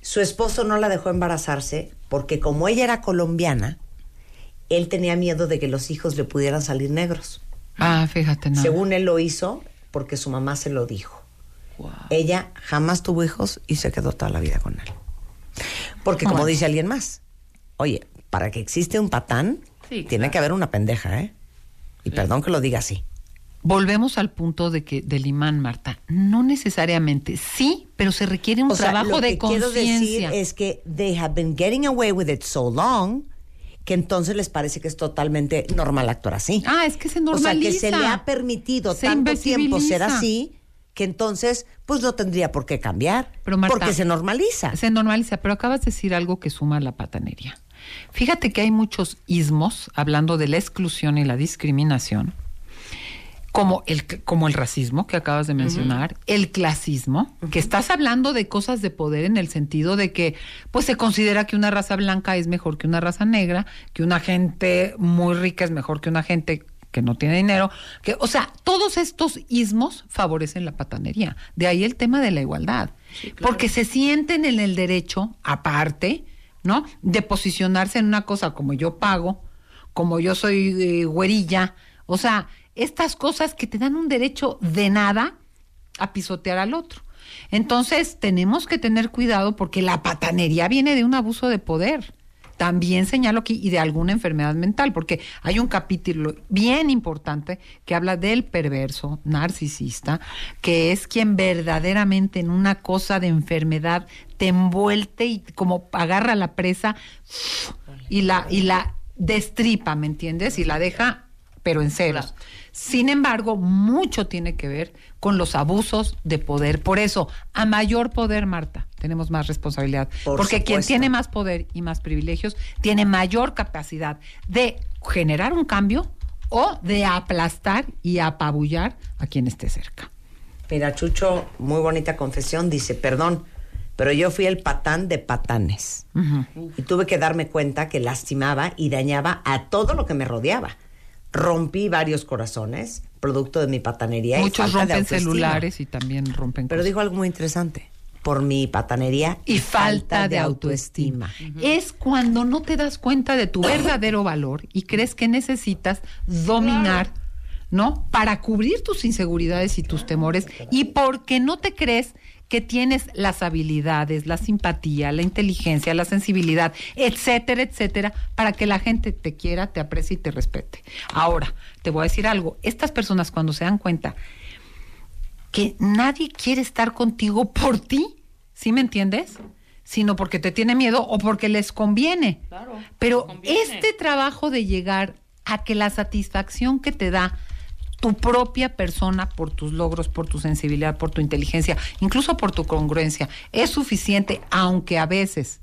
su esposo no la dejó embarazarse porque como ella era colombiana, él tenía miedo de que los hijos le pudieran salir negros. Ah, fíjate, no. Según él lo hizo porque su mamá se lo dijo. Ella jamás tuvo hijos y se quedó toda la vida con él. Porque como Bueno. dice alguien más, oye, para que existe un patán, Sí, tiene claro. que haber una pendeja, ¿eh? Y perdón que lo diga así. Volvemos al punto de que del imán, Marta. No necesariamente, sí, pero se requiere un O sea, trabajo lo de que quiero decir conciencia. es que they have been getting away with it so long que entonces les parece que es totalmente normal actuar así. Ah, es que se o sea, normaliza. que se le ha permitido Se tanto tiempo ser así que entonces pues no tendría por qué cambiar Pero, Marta, porque se normaliza. Se normaliza, pero acabas de decir algo que suma la patanería. Fíjate que hay muchos ismos, hablando de la exclusión y la discriminación, como el, como el racismo que acabas de mencionar, el clasismo, que estás hablando de cosas de poder en el sentido de que pues se considera que una raza blanca es mejor que una raza negra, que una gente muy rica es mejor que una gente que no tiene dinero, que o sea, todos estos ismos favorecen la patanería. De ahí el tema de la igualdad, porque se sienten en el derecho aparte, ¿no? De posicionarse en una cosa como yo pago, como yo soy eh, güerilla, o sea, estas cosas que te dan un derecho de nada a pisotear al otro. Entonces, tenemos que tener cuidado porque la patanería viene de un abuso de poder. También señalo aquí y de alguna enfermedad mental, porque hay un capítulo bien importante que habla del perverso narcisista, que es quien verdaderamente en una cosa de enfermedad te envuelve y como agarra la presa y la, y la destripa, ¿me entiendes? Y la deja, pero en ceros. Sin embargo, mucho tiene que ver con los abusos de poder. Por eso, a mayor poder, Marta, tenemos más responsabilidad. Por Porque quien tiene más poder y más privilegios tiene mayor capacidad de generar un cambio o de aplastar y apabullar a quien esté cerca. Mira, Chucho, muy bonita confesión, dice, perdón, pero yo fui el patán de patanes. Y tuve que darme cuenta que lastimaba y dañaba a todo lo que me rodeaba. Rompí varios corazones, producto de mi patanería. y Muchos falta de rompen autoestima. celulares y también rompen Pero cosas. dijo algo muy interesante. Por mi patanería y falta de autoestima. Es cuando no te das cuenta de tu verdadero valor y crees que necesitas dominar, ¿no? Para cubrir tus inseguridades y tus temores y porque no te crees que tienes las habilidades, la simpatía, la inteligencia, la sensibilidad, etcétera, etcétera, para que la gente te quiera, te aprecie y te respete. Ahora, te voy a decir algo, estas personas cuando se dan cuenta que nadie quiere estar contigo por ti, ¿sí me entiendes? Sino porque te tiene miedo o porque les conviene. Pero este trabajo de llegar a que la satisfacción que te da tu propia persona por tus logros, por tu sensibilidad, por tu inteligencia, incluso por tu congruencia, es suficiente, aunque a veces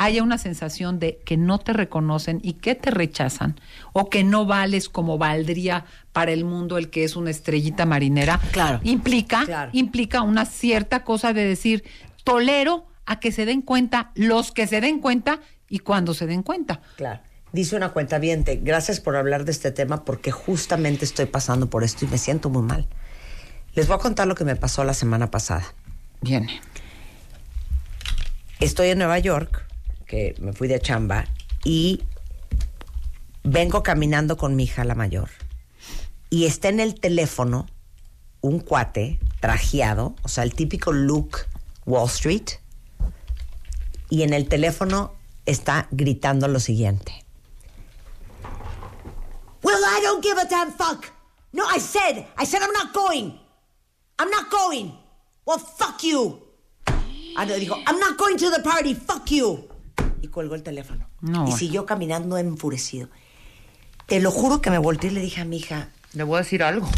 haya una sensación de que no te reconocen y que te rechazan o que no vales como valdría para el mundo el que es una estrellita marinera, Claro. implica Claro. implica una cierta cosa de decir tolero a que se den cuenta los que se den cuenta y cuando se den cuenta. Claro. Dice una cuenta gracias por hablar de este tema porque justamente estoy pasando por esto y me siento muy mal. Les voy a contar lo que me pasó la semana pasada. Viene. Estoy en Nueva York, que me fui de chamba, y vengo caminando con mi hija la mayor. Y está en el teléfono un cuate trajeado, o sea, el típico look Wall Street, y en el teléfono está gritando lo siguiente. Well, I don't give a damn fuck. No, I said, I said I'm not going. I'm not going. Well, fuck you. Ah, dijo, I'm not going to the party, fuck you. Y colgó el teléfono. No. Y siguió caminando enfurecido. Te lo juro que me volteé y le dije a mi hija, Le voy a decir algo.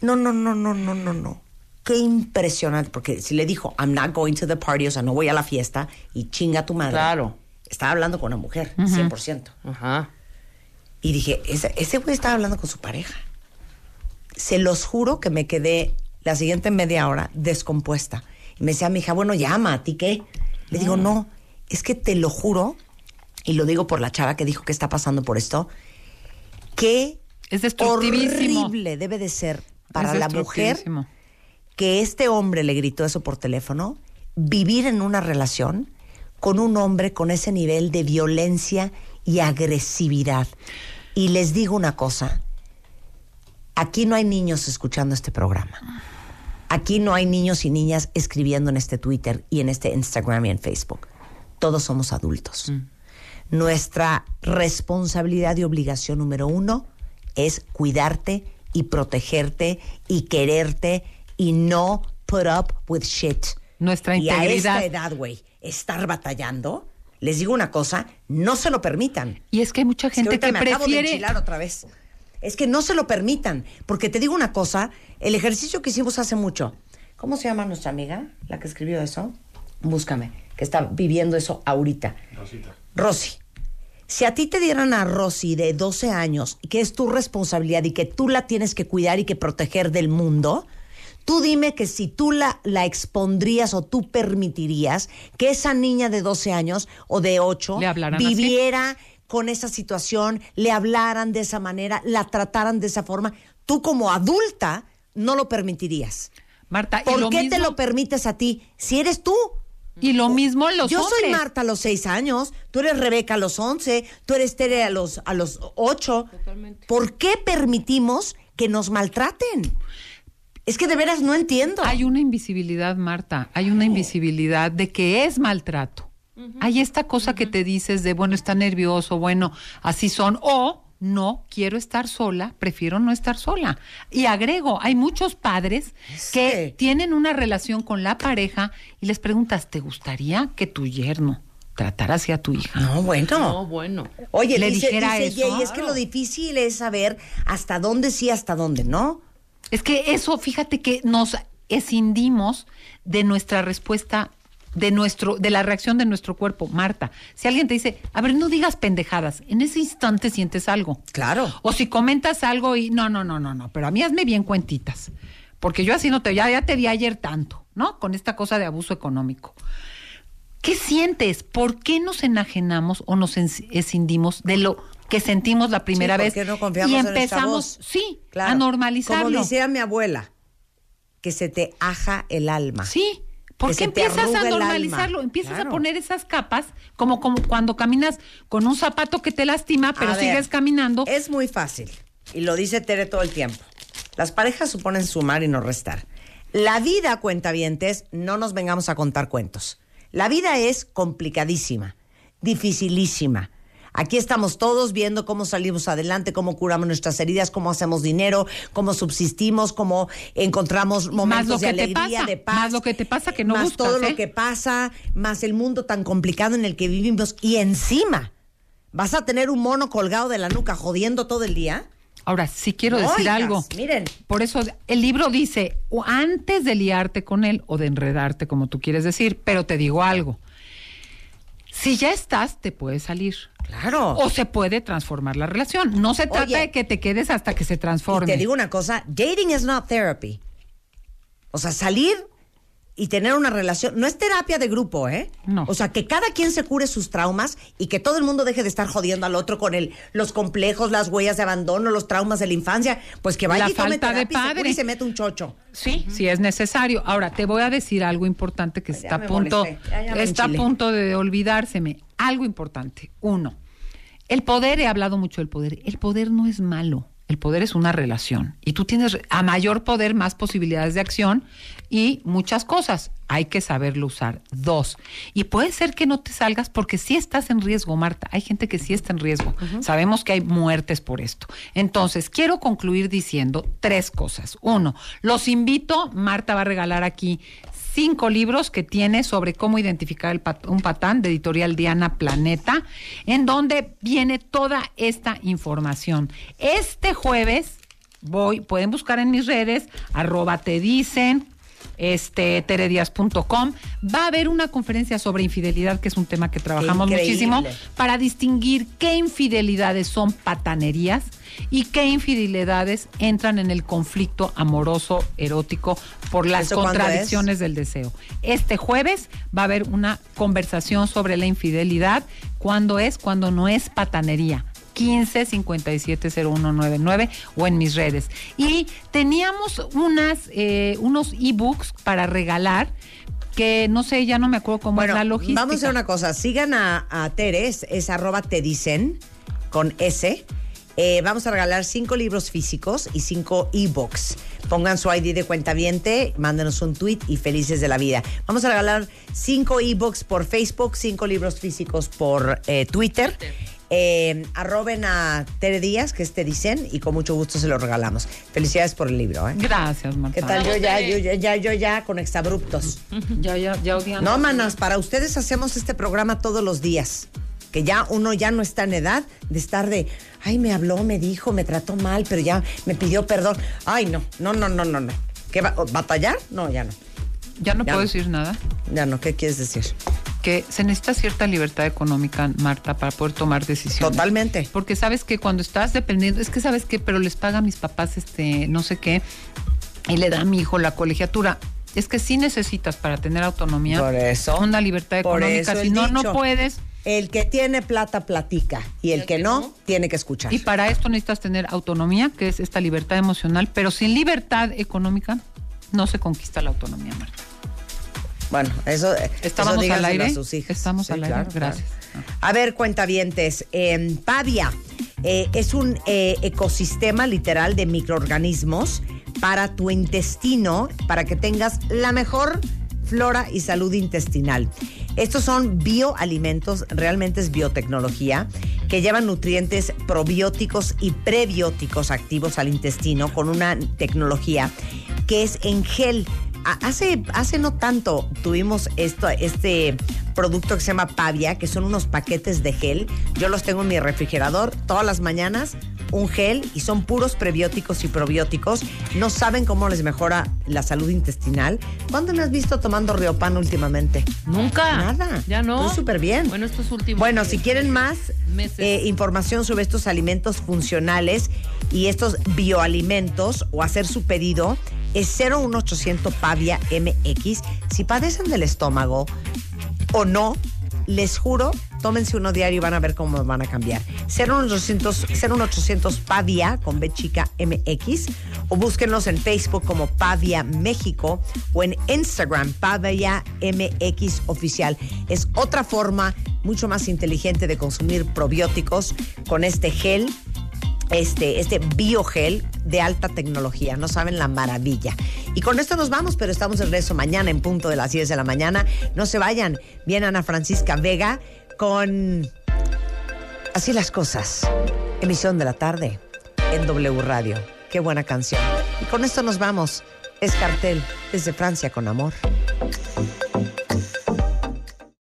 no, no, no, no, no, no, no. Qué impresionante, porque si le dijo, I'm not going to the party, o sea, no voy a la fiesta, y chinga tu madre. Claro. Estaba hablando con una mujer, 100%. Ajá. Y dije, ese, ese güey estaba hablando con su pareja. Se los juro que me quedé la siguiente media hora descompuesta. Y me decía mi hija, bueno, llama, ¿a ti qué? Le digo, no, es que te lo juro, y lo digo por la chava que dijo que está pasando por esto, que Es horrible debe de ser para Es la mujer que este hombre le gritó eso por teléfono, vivir en una relación con un hombre con ese nivel de violencia y agresividad. Y les digo una cosa, aquí no hay niños escuchando este programa. Aquí no hay niños y niñas escribiendo en este Twitter y en este Instagram y en Facebook. Todos somos adultos. Nuestra responsabilidad y obligación número uno es cuidarte y protegerte y quererte y no put up with shit. Nuestra Y a integridad. esta edad, güey, estar batallando, les digo una cosa, no se lo permitan. Y es que hay mucha gente que me acabo de prefiere enchilar otra vez. Es que no se lo permitan, porque te digo una cosa, el ejercicio que hicimos hace mucho. ¿Cómo se llama nuestra amiga, la que escribió eso? Búscame, que está viviendo eso ahorita. Rosy. Si a ti te dieran a Rosy de 12 años, que es tu responsabilidad y que tú la tienes que cuidar y que proteger del mundo, tú dime que si tú la, la expondrías o tú permitirías que esa niña de 12 años o de 8 Le hablaran así. viviera con esa situación, le hablaran de esa manera, la trataran de esa forma, tú como adulta no lo permitirías. Marta, y ¿Por lo qué te lo permites a ti? Si eres tú. Y lo mismo los Yo hombres. soy Marta a los seis años, tú eres Rebeca a los 11, tú eres Tere a los, a los 8. ¿Por qué permitimos que nos maltraten? Es que de veras no entiendo. Hay una invisibilidad, Marta, hay una invisibilidad de que es maltrato. Hay esta cosa que te dices de, bueno, está nervioso, bueno, así son, o no, quiero estar sola, prefiero no estar sola. Y agrego, hay muchos padres que tienen una relación con la pareja y les preguntas, ¿te gustaría que tu yerno tratara así a tu hija? No, bueno. No, bueno. Oye, le dice, dijera dice eso. Jay, es que lo difícil es saber hasta dónde sí, hasta dónde no. Es que eso, fíjate que nos escindimos de nuestra respuesta, de nuestro, de la reacción de nuestro cuerpo. Marta, si alguien te dice, a ver, no digas pendejadas, en ese instante sientes algo. Claro. O si comentas algo y no, no, no, no, no, pero a mí hazme bien cuentitas. Porque yo así no te, ya, ya te di ayer tanto, ¿no? Con esta cosa de abuso económico. ¿Qué sientes? ¿Por qué nos enajenamos o nos escindimos de lo que sentimos la primera Sí, vez? ¿por qué no confiamos y empezamos, sí, Claro. a normalizarlo. Como decía mi abuela, que se te aja el alma. Sí. ¿Por Que qué se te empiezas a normalizarlo? Empiezas Claro. a poner esas capas, como, como cuando caminas con un zapato que te lastima, pero A ver, sigues caminando. Es muy fácil. Y lo dice Tere todo el tiempo. Las parejas suponen sumar y no restar. La vida, cuentavientes, no nos vengamos a contar cuentos. La vida es complicadísima, dificilísima. Aquí estamos todos viendo cómo salimos adelante, cómo curamos nuestras heridas, cómo hacemos dinero, cómo subsistimos, cómo encontramos momentos lo de que te alegría, pasa, de paz. más lo que te pasa que no más buscas, todo ¿eh? lo que pasa, más el mundo tan complicado en el que vivimos. Y encima, ¿vas a tener un mono colgado de la nuca jodiendo todo el día? Ahora, sí quiero No, decir algo. Miren. Por eso el libro dice, o antes de liarte con él o de enredarte, como tú quieres decir, pero te digo algo. Si ya estás, te puedes salir. Claro. O se puede transformar la relación. No se trata Oye. de que te quedes hasta que se Y transforme. te digo una cosa, dating is not therapy. O sea, salir y tener una relación no es terapia de grupo, ¿eh? No. O sea, que cada quien se cure sus traumas y que todo el mundo deje de estar jodiendo al otro con el, los complejos, las huellas de abandono, los traumas de la infancia, pues que vaya La y tome falta de y se padre. y se mete un chocho. Sí, sí es necesario. Ahora, te voy a decir algo importante que Ya está a punto, ya- ya está a punto de olvidárseme. Algo importante. Uno, el poder, he hablado mucho del poder. El poder no es malo. El poder es una relación. Y tú tienes a mayor poder, más posibilidades de acción y muchas cosas. Hay que saberlo usar. Dos. Y puede ser que no te salgas porque sí estás en riesgo, Marta. Hay gente que sí está en riesgo. Sabemos que hay muertes por esto. Entonces, quiero concluir diciendo tres cosas. Uno, los invito, Marta va a regalar aquí cinco libros que tiene sobre cómo identificar un patán de editorial Diana Planeta, en donde viene toda esta información. Este jueves voy, pueden buscar en mis redes, arroba te dicen, este, teredias.com. Va a haber una conferencia sobre infidelidad, que es un tema que trabajamos muchísimo, para distinguir qué infidelidades son patanerías y qué infidelidades entran en el conflicto amoroso, erótico, por las ¿Eso cuándo contradicciones del deseo. Este jueves va a haber una conversación sobre la infidelidad. ¿Cuándo es? Cuando no es patanería. 15 57 0199 o en mis redes. Y teníamos unas, eh, unos ebooks para regalar que no sé, ya no me acuerdo cómo es la logística. Vamos a hacer una cosa. Sigan a, a Tere, es, es arroba te dicen con S. Eh, vamos a regalar cinco libros físicos y cinco ebooks. Pongan su ID de cuenta viente, mándenos un tweet y felices de la vida. Vamos a regalar cinco ebooks por Facebook, cinco libros físicos por eh, Twitter. Eh, arroben a Tere Díaz, que es Te Dicen, y con mucho gusto se lo regalamos. Felicidades por el libro, ¿eh? Gracias, Marta. ¿Qué tal? Yo ya, yo ya, ya, yo ya con exabruptos. Ya, ya, ya odiando. No, manas, para ustedes hacemos este programa todos los días. Que ya uno ya no está en edad de estar de, ay, me habló, me dijo, me trató mal, pero ya me pidió perdón. Ay, no, no, no, no, no, no. ¿Qué va, ¿Batallar? No, ya no. Ya no Ya puedo no. decir nada. Ya no, ¿qué quieres decir? Que se necesita cierta libertad económica, Marta, para poder tomar decisiones. Totalmente. Porque sabes que cuando estás dependiendo, es que sabes que, pero les paga a mis papás este, no sé qué, y le da a mi hijo la colegiatura. Es que sí necesitas para tener autonomía Por eso. una libertad económica. Si no, no puedes. El que tiene plata platica y el, que, no, tiene que escuchar. Y para esto necesitas tener autonomía, que es esta libertad emocional, pero sin libertad económica no se conquista la autonomía, Marta. Bueno, eso, Estábamos eso al aire. a sus hijas. Estamos Sí, al aire. claro, Gracias. claro. A ver, cuentavientes, eh, Pavia eh, es un eh, ecosistema literal de microorganismos para tu intestino, para que tengas la mejor flora y salud intestinal. Estos son bioalimentos, realmente es biotecnología, que llevan nutrientes probióticos y prebióticos activos al intestino con una tecnología que es en gel. Hace, hace no tanto tuvimos esto, este producto que se llama Pavia, que son unos paquetes de gel. Yo los tengo en mi refrigerador todas las mañanas, un gel, y son puros prebióticos y probióticos. No saben cómo les mejora la salud intestinal. ¿Cuándo me has visto tomando Riopan últimamente? Nunca. Nada. Ya no. Estoy súper bien. Bueno, estos últimos. Bueno, si quieren más Meses. eh, información sobre estos alimentos funcionales y estos bioalimentos o hacer su pedido, es 01800 Pavia MX. Si padecen del estómago o no, les juro, tómense uno diario y van a ver cómo van a cambiar. 01800, 01800 Pavia con B chica MX o búsquenlos en Facebook como Pavia México o en Instagram Pavia MX oficial. Es otra forma mucho más inteligente de consumir probióticos con este gel este, este biogel de alta tecnología. No saben la maravilla. Y con esto nos vamos, pero estamos de regreso mañana en punto de las 10 de la mañana. No se vayan. Viene Ana Francisca Vega con Así las cosas. Emisión de la tarde en W Radio. Qué buena canción. Y con esto nos vamos. Es cartel desde Francia con amor.